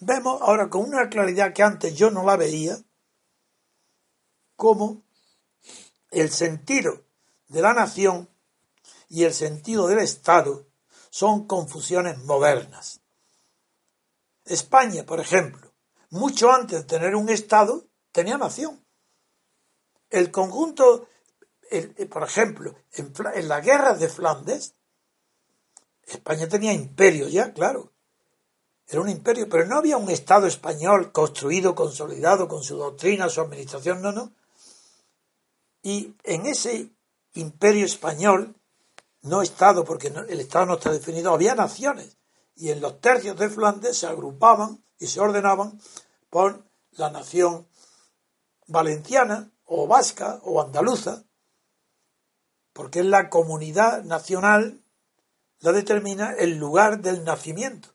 vemos ahora con una claridad que antes yo no la veía, como el sentido de la nación y el sentido del Estado son confusiones modernas. España, por ejemplo, mucho antes de tener un Estado, tenía nación. El conjunto por ejemplo, en, la guerra de Flandes, España tenía imperio ya, claro. Era un imperio, pero no había un Estado español construido, consolidado, con su doctrina, su administración, no, no. Y en ese imperio español, no Estado, porque el Estado no está definido, había naciones. Y en los tercios de Flandes se agrupaban y se ordenaban por la nación valenciana, o vasca, o andaluza, porque es la comunidad nacional la determina el lugar del nacimiento.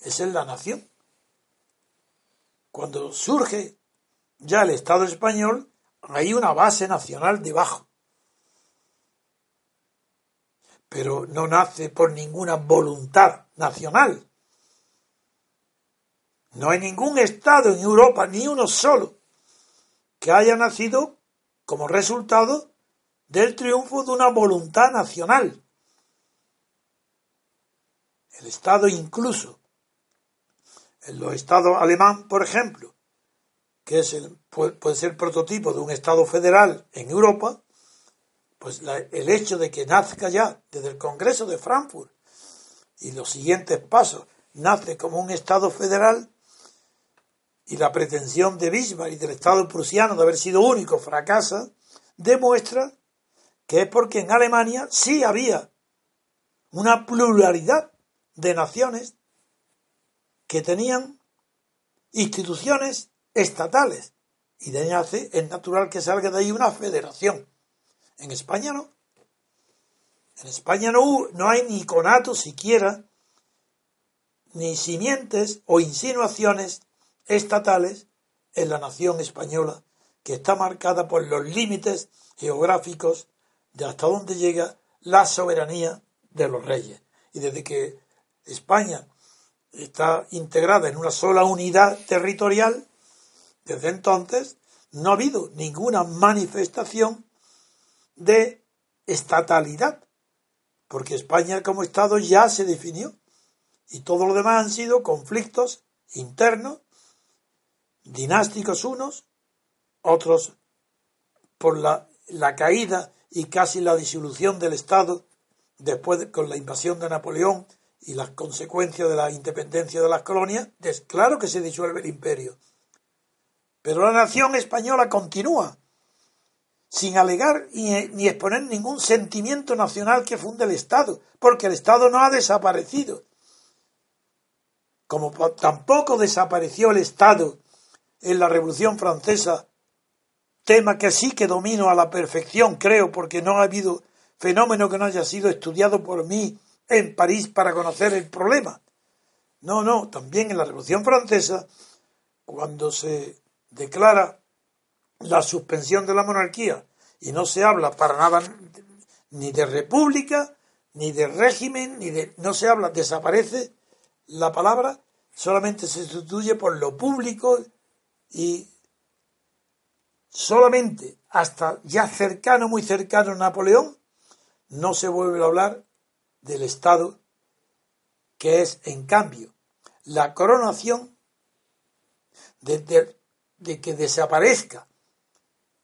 es en la nación. cuando surge ya el Estado español, hay una base nacional debajo. Pero no nace por ninguna voluntad nacional. No hay ningún Estado en Europa, ni uno solo, que haya nacido como resultado del triunfo de una voluntad nacional. El Estado incluso, en los Estados alemán, por ejemplo, que es el, puede ser prototipo de un Estado federal en Europa, pues el hecho de que nazca ya desde el Congreso de Frankfurt y los siguientes pasos nace como un Estado federal y la pretensión de Bismarck y del Estado prusiano de haber sido único fracasa, demuestra que es porque en Alemania sí había una pluralidad de naciones que tenían instituciones estatales y de ahí es natural que salga de ahí una federación. En España no. En España no, hay ni conato siquiera, ni simientes o insinuaciones estatales en la nación española, que está marcada por los límites geográficos de hasta dónde llega la soberanía de los reyes. Y desde que España está integrada en una sola unidad territorial, desde entonces no ha habido ninguna manifestación de estatalidad, porque España como Estado ya se definió y todo lo demás han sido conflictos internos, dinásticos unos, otros por la, caída y casi la disolución del Estado después con la invasión de Napoleón y las consecuencias de la independencia de las colonias, claro que se disuelve el imperio. Pero la nación española continúa sin alegar ni, exponer ningún sentimiento nacional que funde el Estado, porque el Estado no ha desaparecido. Como tampoco desapareció el Estado en la Revolución Francesa, tema que sí que domino a la perfección, creo, porque no ha habido fenómeno que no haya sido estudiado por mí en París para conocer el problema. No, no, también en la Revolución Francesa, cuando se declara la suspensión de la monarquía y no se habla para nada ni de república, ni de régimen, ni de... no se habla, desaparece la palabra, solamente se sustituye por lo público y solamente hasta ya cercano, muy cercano a Napoleón, no se vuelve a hablar del Estado, que es, en cambio, la coronación de, de que desaparezca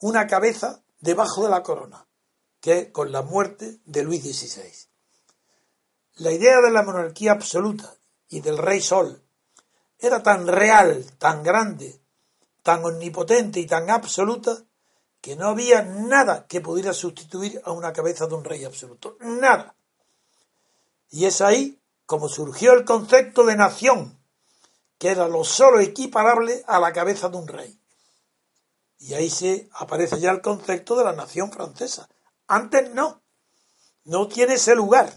una cabeza debajo de la corona, que con la muerte de Luis XVI. La idea de la monarquía absoluta y del rey Sol era tan real, tan grande, tan omnipotente y tan absoluta que no había nada que pudiera sustituir a una cabeza de un rey absoluto. Nada. Y es ahí como surgió el concepto de nación, que era lo solo equiparable a la cabeza de un rey. Y ahí se aparece ya el concepto de la nación francesa. Antes no, no tiene ese lugar.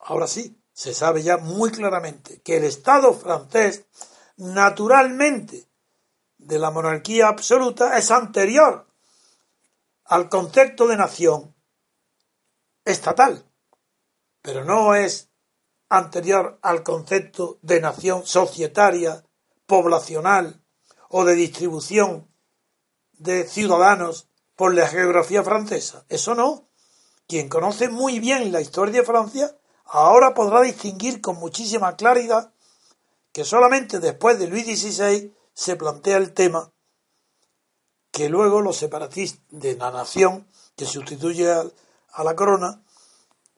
Ahora sí, se sabe ya muy claramente que el Estado francés, naturalmente, de la monarquía absoluta, es anterior al concepto de nación estatal, pero no es anterior al concepto de nación societaria, poblacional o de distribución de ciudadanos por la geografía francesa. Eso no. Quien conoce muy bien la historia de Francia ahora podrá distinguir con muchísima claridad que solamente después de Luis XVI se plantea el tema que luego los separatistas de la nación, que sustituye a, la corona,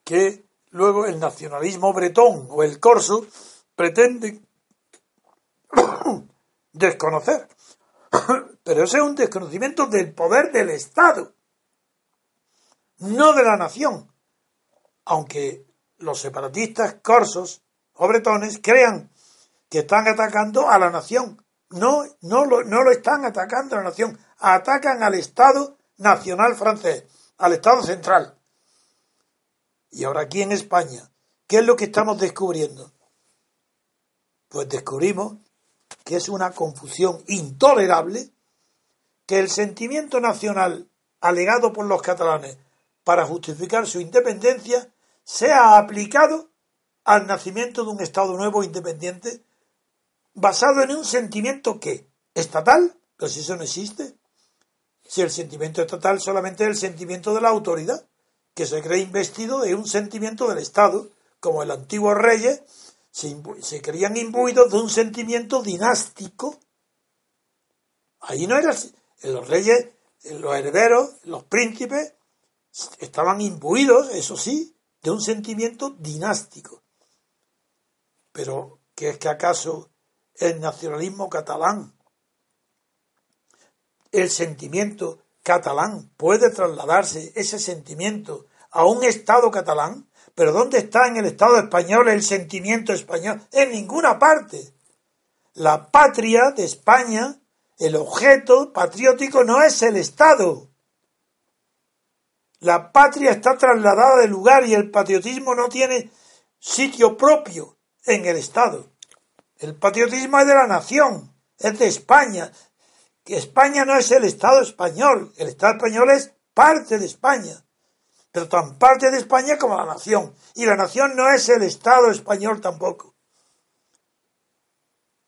que luego el nacionalismo bretón o el corso pretenden desconocer. Pero ese es un desconocimiento del poder del Estado, no de la nación. Aunque los separatistas corsos o bretones crean que están atacando a la nación. No, no lo, no lo están atacando a la nación, atacan al Estado nacional francés, al Estado central. Y ahora aquí en España, ¿qué es lo que estamos descubriendo? Pues descubrimos que es una confusión intolerable, que el sentimiento nacional alegado por los catalanes para justificar su independencia sea aplicado al nacimiento de un Estado nuevo independiente basado en un sentimiento que estatal, si eso no existe, si el sentimiento estatal solamente es el sentimiento de la autoridad, que se cree investido de un sentimiento del Estado, como el antiguo reyes se, se creían imbuidos de un sentimiento dinástico. Ahí no era los reyes, los herederos, los príncipes, estaban imbuidos, eso sí, de un sentimiento dinástico. Pero, ¿qué es que acaso el nacionalismo catalán, el sentimiento catalán, puede trasladarse ese sentimiento a un Estado catalán? Pero ¿dónde está en el Estado español el sentimiento español? En ninguna parte. La patria de España, el objeto patriótico no es el Estado. La patria está trasladada de lugar y el patriotismo no tiene sitio propio en el Estado. El patriotismo es de la nación, es de España. España no es el Estado español, el Estado español es parte de España, pero tan parte de España como la nación. Y la nación no es el Estado español tampoco.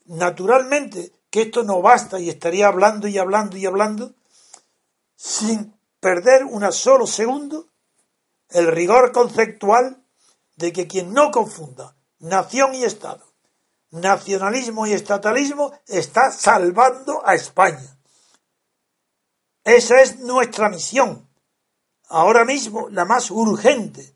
Naturalmente que esto no basta y estaría hablando y hablando y hablando sin perder un solo segundo el rigor conceptual de que quien no confunda nación y Estado, nacionalismo y estatalismo, está salvando a España. Esa es nuestra misión, ahora mismo la más urgente,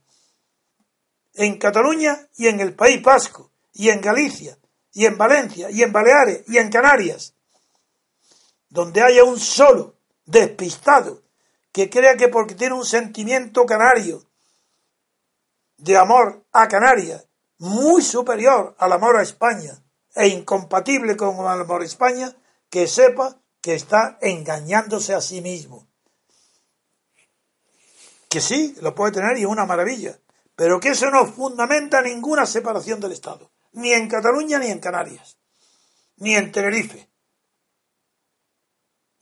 en Cataluña y en el País Vasco, y en Galicia, y en Valencia, y en Baleares, y en Canarias, donde haya un solo despistado que crea que porque tiene un sentimiento canario de amor a Canarias muy superior al amor a España e incompatible con el amor a España, que sepa que está engañándose a sí mismo. Que sí, lo puede tener y es una maravilla, pero que eso no fundamenta ninguna separación del Estado, ni en Cataluña ni en Canarias, ni en Tenerife.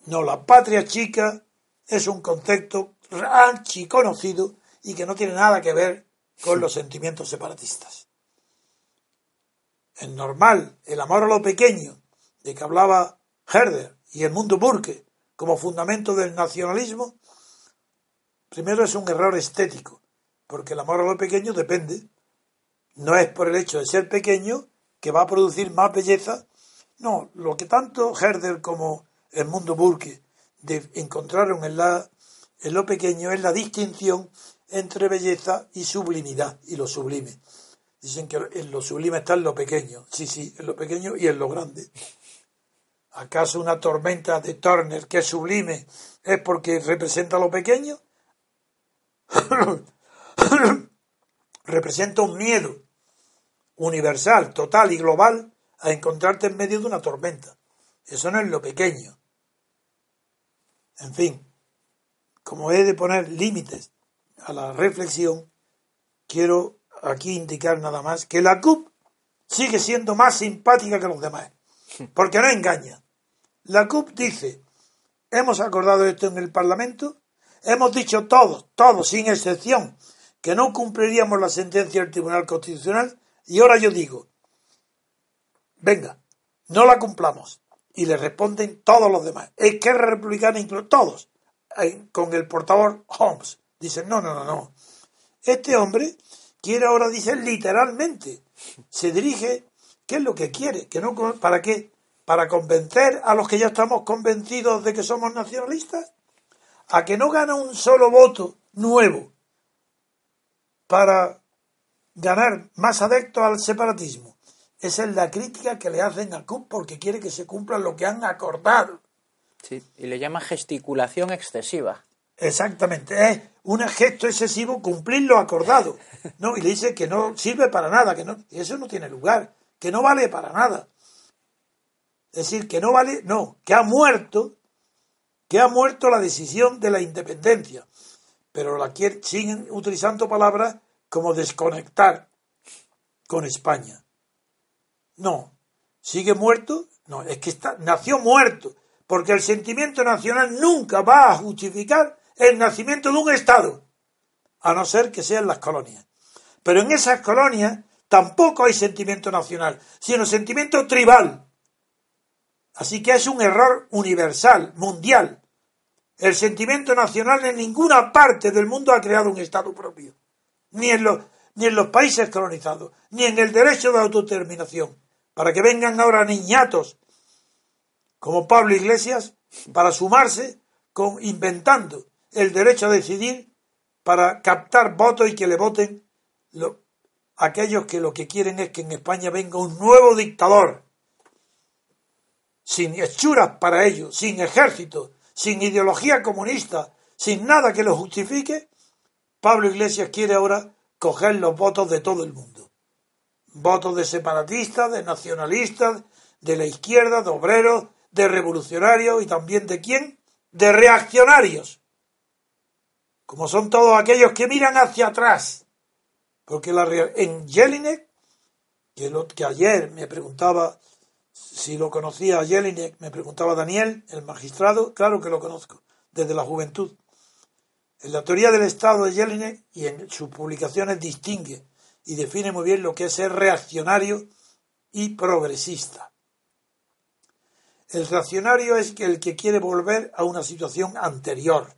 No, la patria chica es un concepto archiconocido y que no tiene nada que ver con los sentimientos separatistas. Es normal, el amor a lo pequeño, de que hablaba Herder y el mundo Burke como fundamento del nacionalismo, primero es un error estético, porque el amor a lo pequeño depende. No es por el hecho de ser pequeño que va a producir más belleza. No, lo que tanto Herder como el mundo Burke encontraron en, la, en lo pequeño es la distinción entre belleza y sublimidad, y lo sublime. Dicen que en lo sublime está en lo pequeño. Sí, sí, en lo pequeño y en lo grande. ¿Acaso una tormenta de Turner que es sublime es porque representa lo pequeño? representa un miedo universal, total y global a encontrarte en medio de una tormenta. Eso no es lo pequeño. En fin, como he de poner límites a la reflexión, quiero aquí indicar nada más que la CUP sigue siendo más simpática que los demás, porque no engaña. La CUP dice, hemos acordado esto en el Parlamento, hemos dicho todos, todos, sin excepción, que no cumpliríamos la sentencia del Tribunal Constitucional, y ahora yo digo, venga, no la cumplamos y le responden todos los demás. Es que es republicana, incluso todos, con el portavoz Holmes. Dicen, no, no, no, no. Este hombre quiere ahora, dice literalmente, se dirige, ¿qué es lo que quiere? ¿Que no, ¿Para qué? ¿Para convencer a los que ya estamos convencidos de que somos nacionalistas? ¿A que no gana un solo voto nuevo para ganar más adeptos al separatismo? Esa es la crítica que le hacen a CUP porque quiere que se cumpla lo que han acordado. Sí, y le llama gesticulación excesiva. Exactamente, es un gesto excesivo cumplir lo acordado. ¿no? Y le dice que no sirve para nada, que no, eso no tiene lugar, que no vale para nada. Es decir, que no vale, no, que ha muerto, que ha muerto la decisión de la independencia. Pero la quieren, siguen utilizando palabras como desconectar con España. No, sigue muerto, No, es que está, nació muerto, porque el sentimiento nacional nunca va a justificar el nacimiento de un Estado, a no ser que sean las colonias. Pero en esas colonias tampoco hay sentimiento nacional, sino sentimiento tribal. Así que es un error universal, mundial. El sentimiento nacional en ninguna parte del mundo ha creado un Estado propio, ni en los, ni en los países colonizados, ni en el derecho de autodeterminación. Para que vengan ahora niñatos como Pablo Iglesias para sumarse con inventando el derecho a decidir para captar votos y que le voten aquellos que lo que quieren es que en España venga un nuevo dictador, sin hechuras para ello, sin ejército, sin ideología comunista, sin nada que lo justifique, Pablo Iglesias quiere ahora coger los votos de todo el mundo. Votos de separatistas, de nacionalistas, de la izquierda, de obreros, de revolucionarios y también de quién? De reaccionarios. Como son todos aquellos que miran hacia atrás. Porque la, en Jelinek, que, lo, que ayer me preguntaba si lo conocía a Jelinek, me preguntaba Daniel, el magistrado, claro que lo conozco, desde la juventud. En la teoría del Estado de Jelinek y en sus publicaciones distingue y define muy bien lo que es ser reaccionario y progresista. El reaccionario es el que quiere volver a una situación anterior,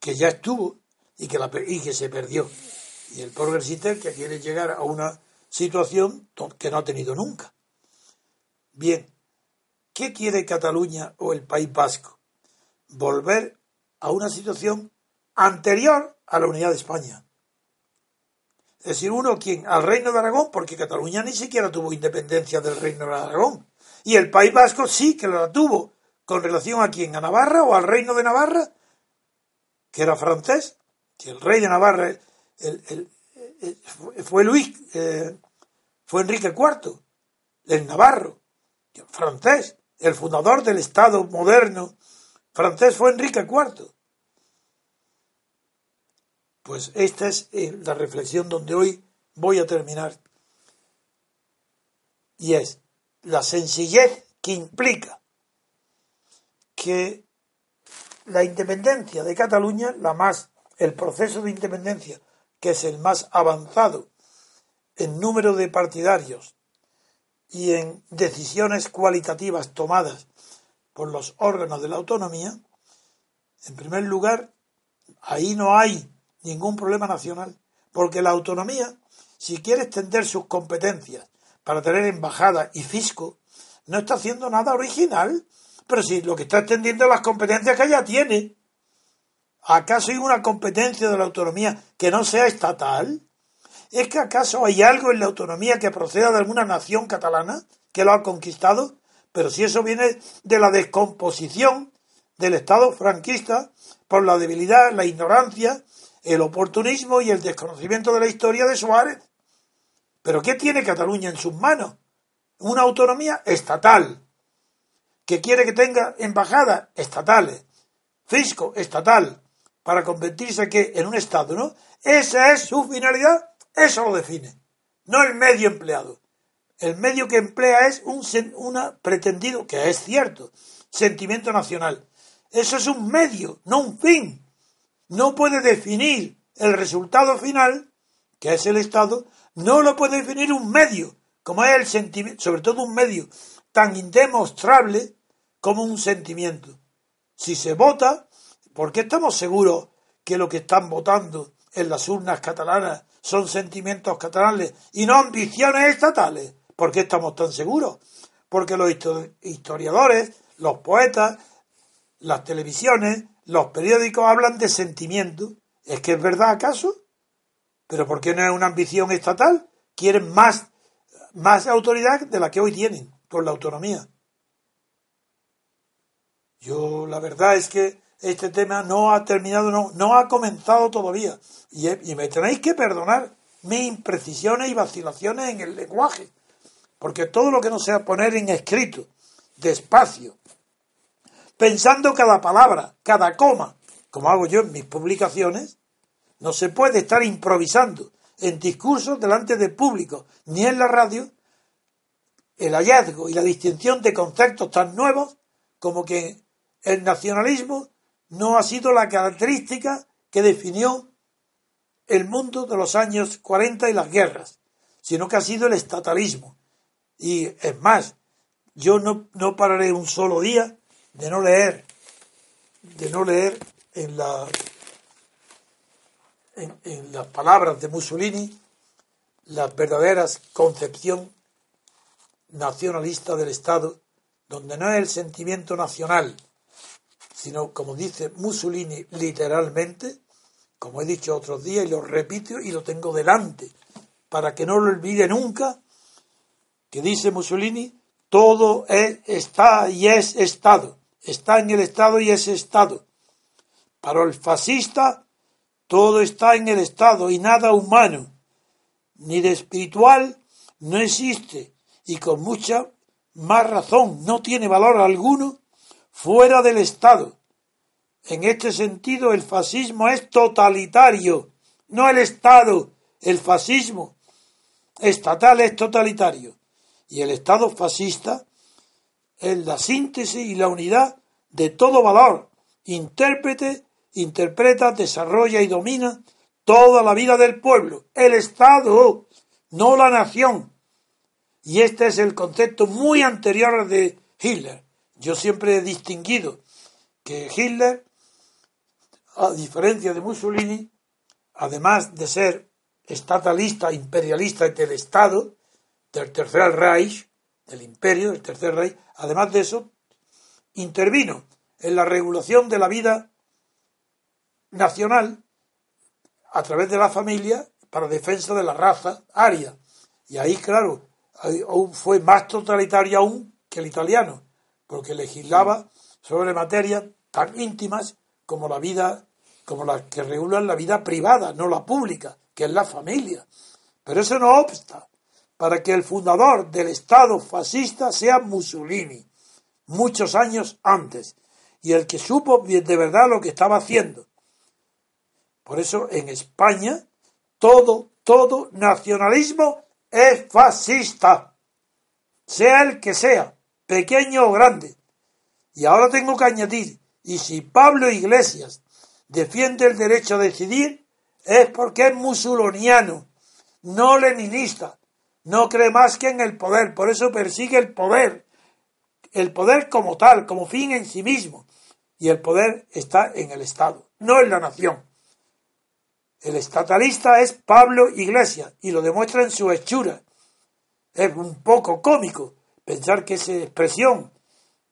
que ya estuvo y que, la, se perdió. Y el progresista es el que quiere llegar a una situación que no ha tenido nunca. Bien, ¿qué quiere Cataluña o el País Vasco? Volver a una situación anterior a la unidad de España. Es decir, uno quien al Reino de Aragón, porque Cataluña ni siquiera tuvo independencia del Reino de Aragón, y el País Vasco sí que la tuvo con relación a quién, a Navarra o al Reino de Navarra, que era francés, que el rey de Navarra el, fue Luis, eh, fue Enrique IV, el Navarro, francés, el fundador del Estado moderno francés fue Enrique IV. Pues esta es eh, la reflexión donde hoy voy a terminar. Y es la sencillez que implica que la independencia de Cataluña, la más, el proceso de independencia, que es el más avanzado en número de partidarios y en decisiones cualitativas tomadas por los órganos de la autonomía, en primer lugar, ahí no hay ningún problema nacional, porque la autonomía, si quiere extender sus competencias para tener embajada y fisco, no está haciendo nada original, pero si lo que está extendiendo las competencias que ya tiene. ¿Acaso hay una competencia de la autonomía que no sea estatal? ¿Es que acaso hay algo en la autonomía que proceda de alguna nación catalana que lo ha conquistado? Pero si eso viene de la descomposición del Estado franquista por la debilidad, la ignorancia, el oportunismo y el desconocimiento de la historia de Suárez. ¿Pero qué tiene Cataluña en sus manos? Una autonomía estatal, que quiere que tenga embajadas estatales, fisco estatal, para convertirse en un Estado, ¿no? Esa es su finalidad eso lo define, no el medio empleado. El medio que emplea es un pretendido, que es cierto, sentimiento nacional. Eso es un medio, no un fin. No puede definir el resultado final, que es el Estado, no lo puede definir un medio, como es el sentimiento, sobre todo un medio tan indemostrable como un sentimiento. Si se vota, ¿por qué estamos seguros que lo que están votando en las urnas catalanas son sentimientos catalanes y no ambiciones estatales. ¿Por qué estamos tan seguros? Porque los historiadores, los poetas, las televisiones, los periódicos hablan de sentimientos. ¿Es que es verdad acaso? ¿Pero por qué no es una ambición estatal? Quieren más, más autoridad de la que hoy tienen con la autonomía. Yo la verdad es que este tema no ha terminado, no, ha comenzado todavía. Y, me tenéis que perdonar mis imprecisiones y vacilaciones en el lenguaje. Porque todo lo que no sea poner en escrito, despacio, pensando cada palabra, cada coma, como hago yo en mis publicaciones, no se puede estar improvisando en discursos delante de público, ni en la radio, el hallazgo y la distinción de conceptos tan nuevos como que el nacionalismo no ha sido la característica que definió el mundo de los años 40 y las guerras, sino que ha sido el estatalismo. Y es más, yo no, no pararé un solo día de no leer, de no leer en, la, en, en las palabras de Mussolini las verdaderas concepción nacionalista del Estado, donde no es el sentimiento nacional, sino, como dice Mussolini literalmente, como he dicho otros días y lo repito y lo tengo delante, para que no lo olvide nunca, que dice Mussolini, todo es, está y es Estado, está en el Estado y es Estado. Para el fascista, todo está en el Estado y nada humano, ni de espiritual, no existe, y con mucha más razón no tiene valor alguno fuera del Estado. En este sentido, el fascismo es totalitario, no el Estado, el fascismo estatal es totalitario. Y el Estado fascista es la síntesis y la unidad de todo valor. Intérprete, interpreta, desarrolla y domina toda la vida del pueblo. El Estado, no la nación. Y este es el concepto muy anterior de Hitler. Yo siempre he distinguido que Hitler, a diferencia de Mussolini, además de ser estatalista, imperialista del Estado, del Tercer Reich, del imperio, del Tercer Reich, además de eso, intervino en la regulación de la vida nacional a través de la familia para defensa de la raza aria. Y ahí, claro, fue más totalitario aún que el italiano, porque legislaba sobre materias tan íntimas como la vida, como las que regulan la vida privada, no la pública, que es la familia. Pero eso no obsta para que el fundador del Estado fascista sea Mussolini, muchos años antes, y el que supo de verdad lo que estaba haciendo. Por eso en España todo, todo nacionalismo es fascista, sea el que sea, pequeño o grande. Y ahora tengo que añadir, y si Pablo Iglesias defiende el derecho a decidir, es porque es musuloniano, no leninista, no cree más que en el poder, por eso persigue el poder, el poder como tal, como fin en sí mismo, y el poder está en el Estado, no en la nación. El estatalista es Pablo Iglesias y lo demuestra en su hechura. Es un poco cómico pensar que esa expresión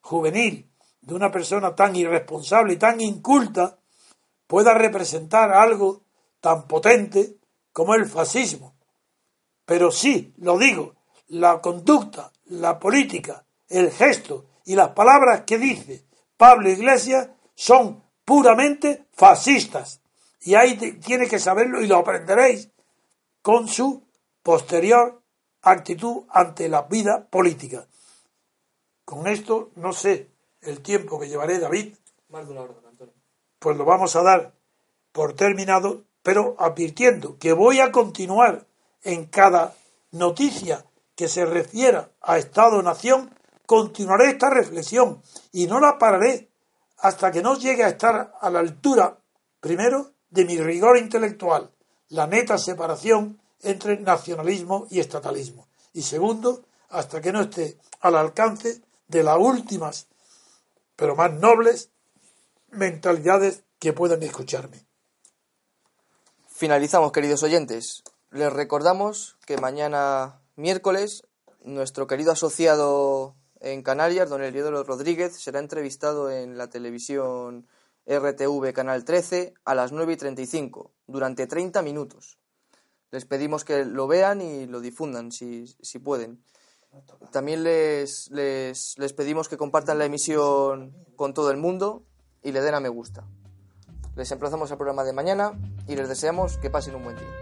juvenil de una persona tan irresponsable y tan inculta pueda representar algo tan potente como el fascismo. Pero sí, lo digo, la conducta, la política, el gesto y las palabras que dice Pablo Iglesias son puramente fascistas. Y ahí tiene que saberlo y lo aprenderéis con su posterior actitud ante la vida política. Con esto, no sé el tiempo que llevaré, David. Más de una hora, Antonio. Pues lo vamos a dar por terminado, pero advirtiendo que voy a continuar en cada noticia que se refiera a Estado-Nación, continuaré esta reflexión y no la pararé hasta que no llegue a estar a la altura, primero, de mi rigor intelectual, la neta separación entre nacionalismo y estatalismo. Y segundo, hasta que no esté al alcance de las últimas, pero más nobles, mentalidades que puedan escucharme. Finalizamos, queridos oyentes. Les recordamos que mañana miércoles nuestro querido asociado en Canarias, don Eliodoro Rodríguez, será entrevistado en la televisión RTV Canal 13 a las 9 y 35 durante 30 minutos. Les pedimos que lo vean y lo difundan si, si pueden. También les, les, les pedimos que compartan la emisión con todo el mundo y le den a me gusta. Les emplazamos al programa de mañana y les deseamos que pasen un buen día.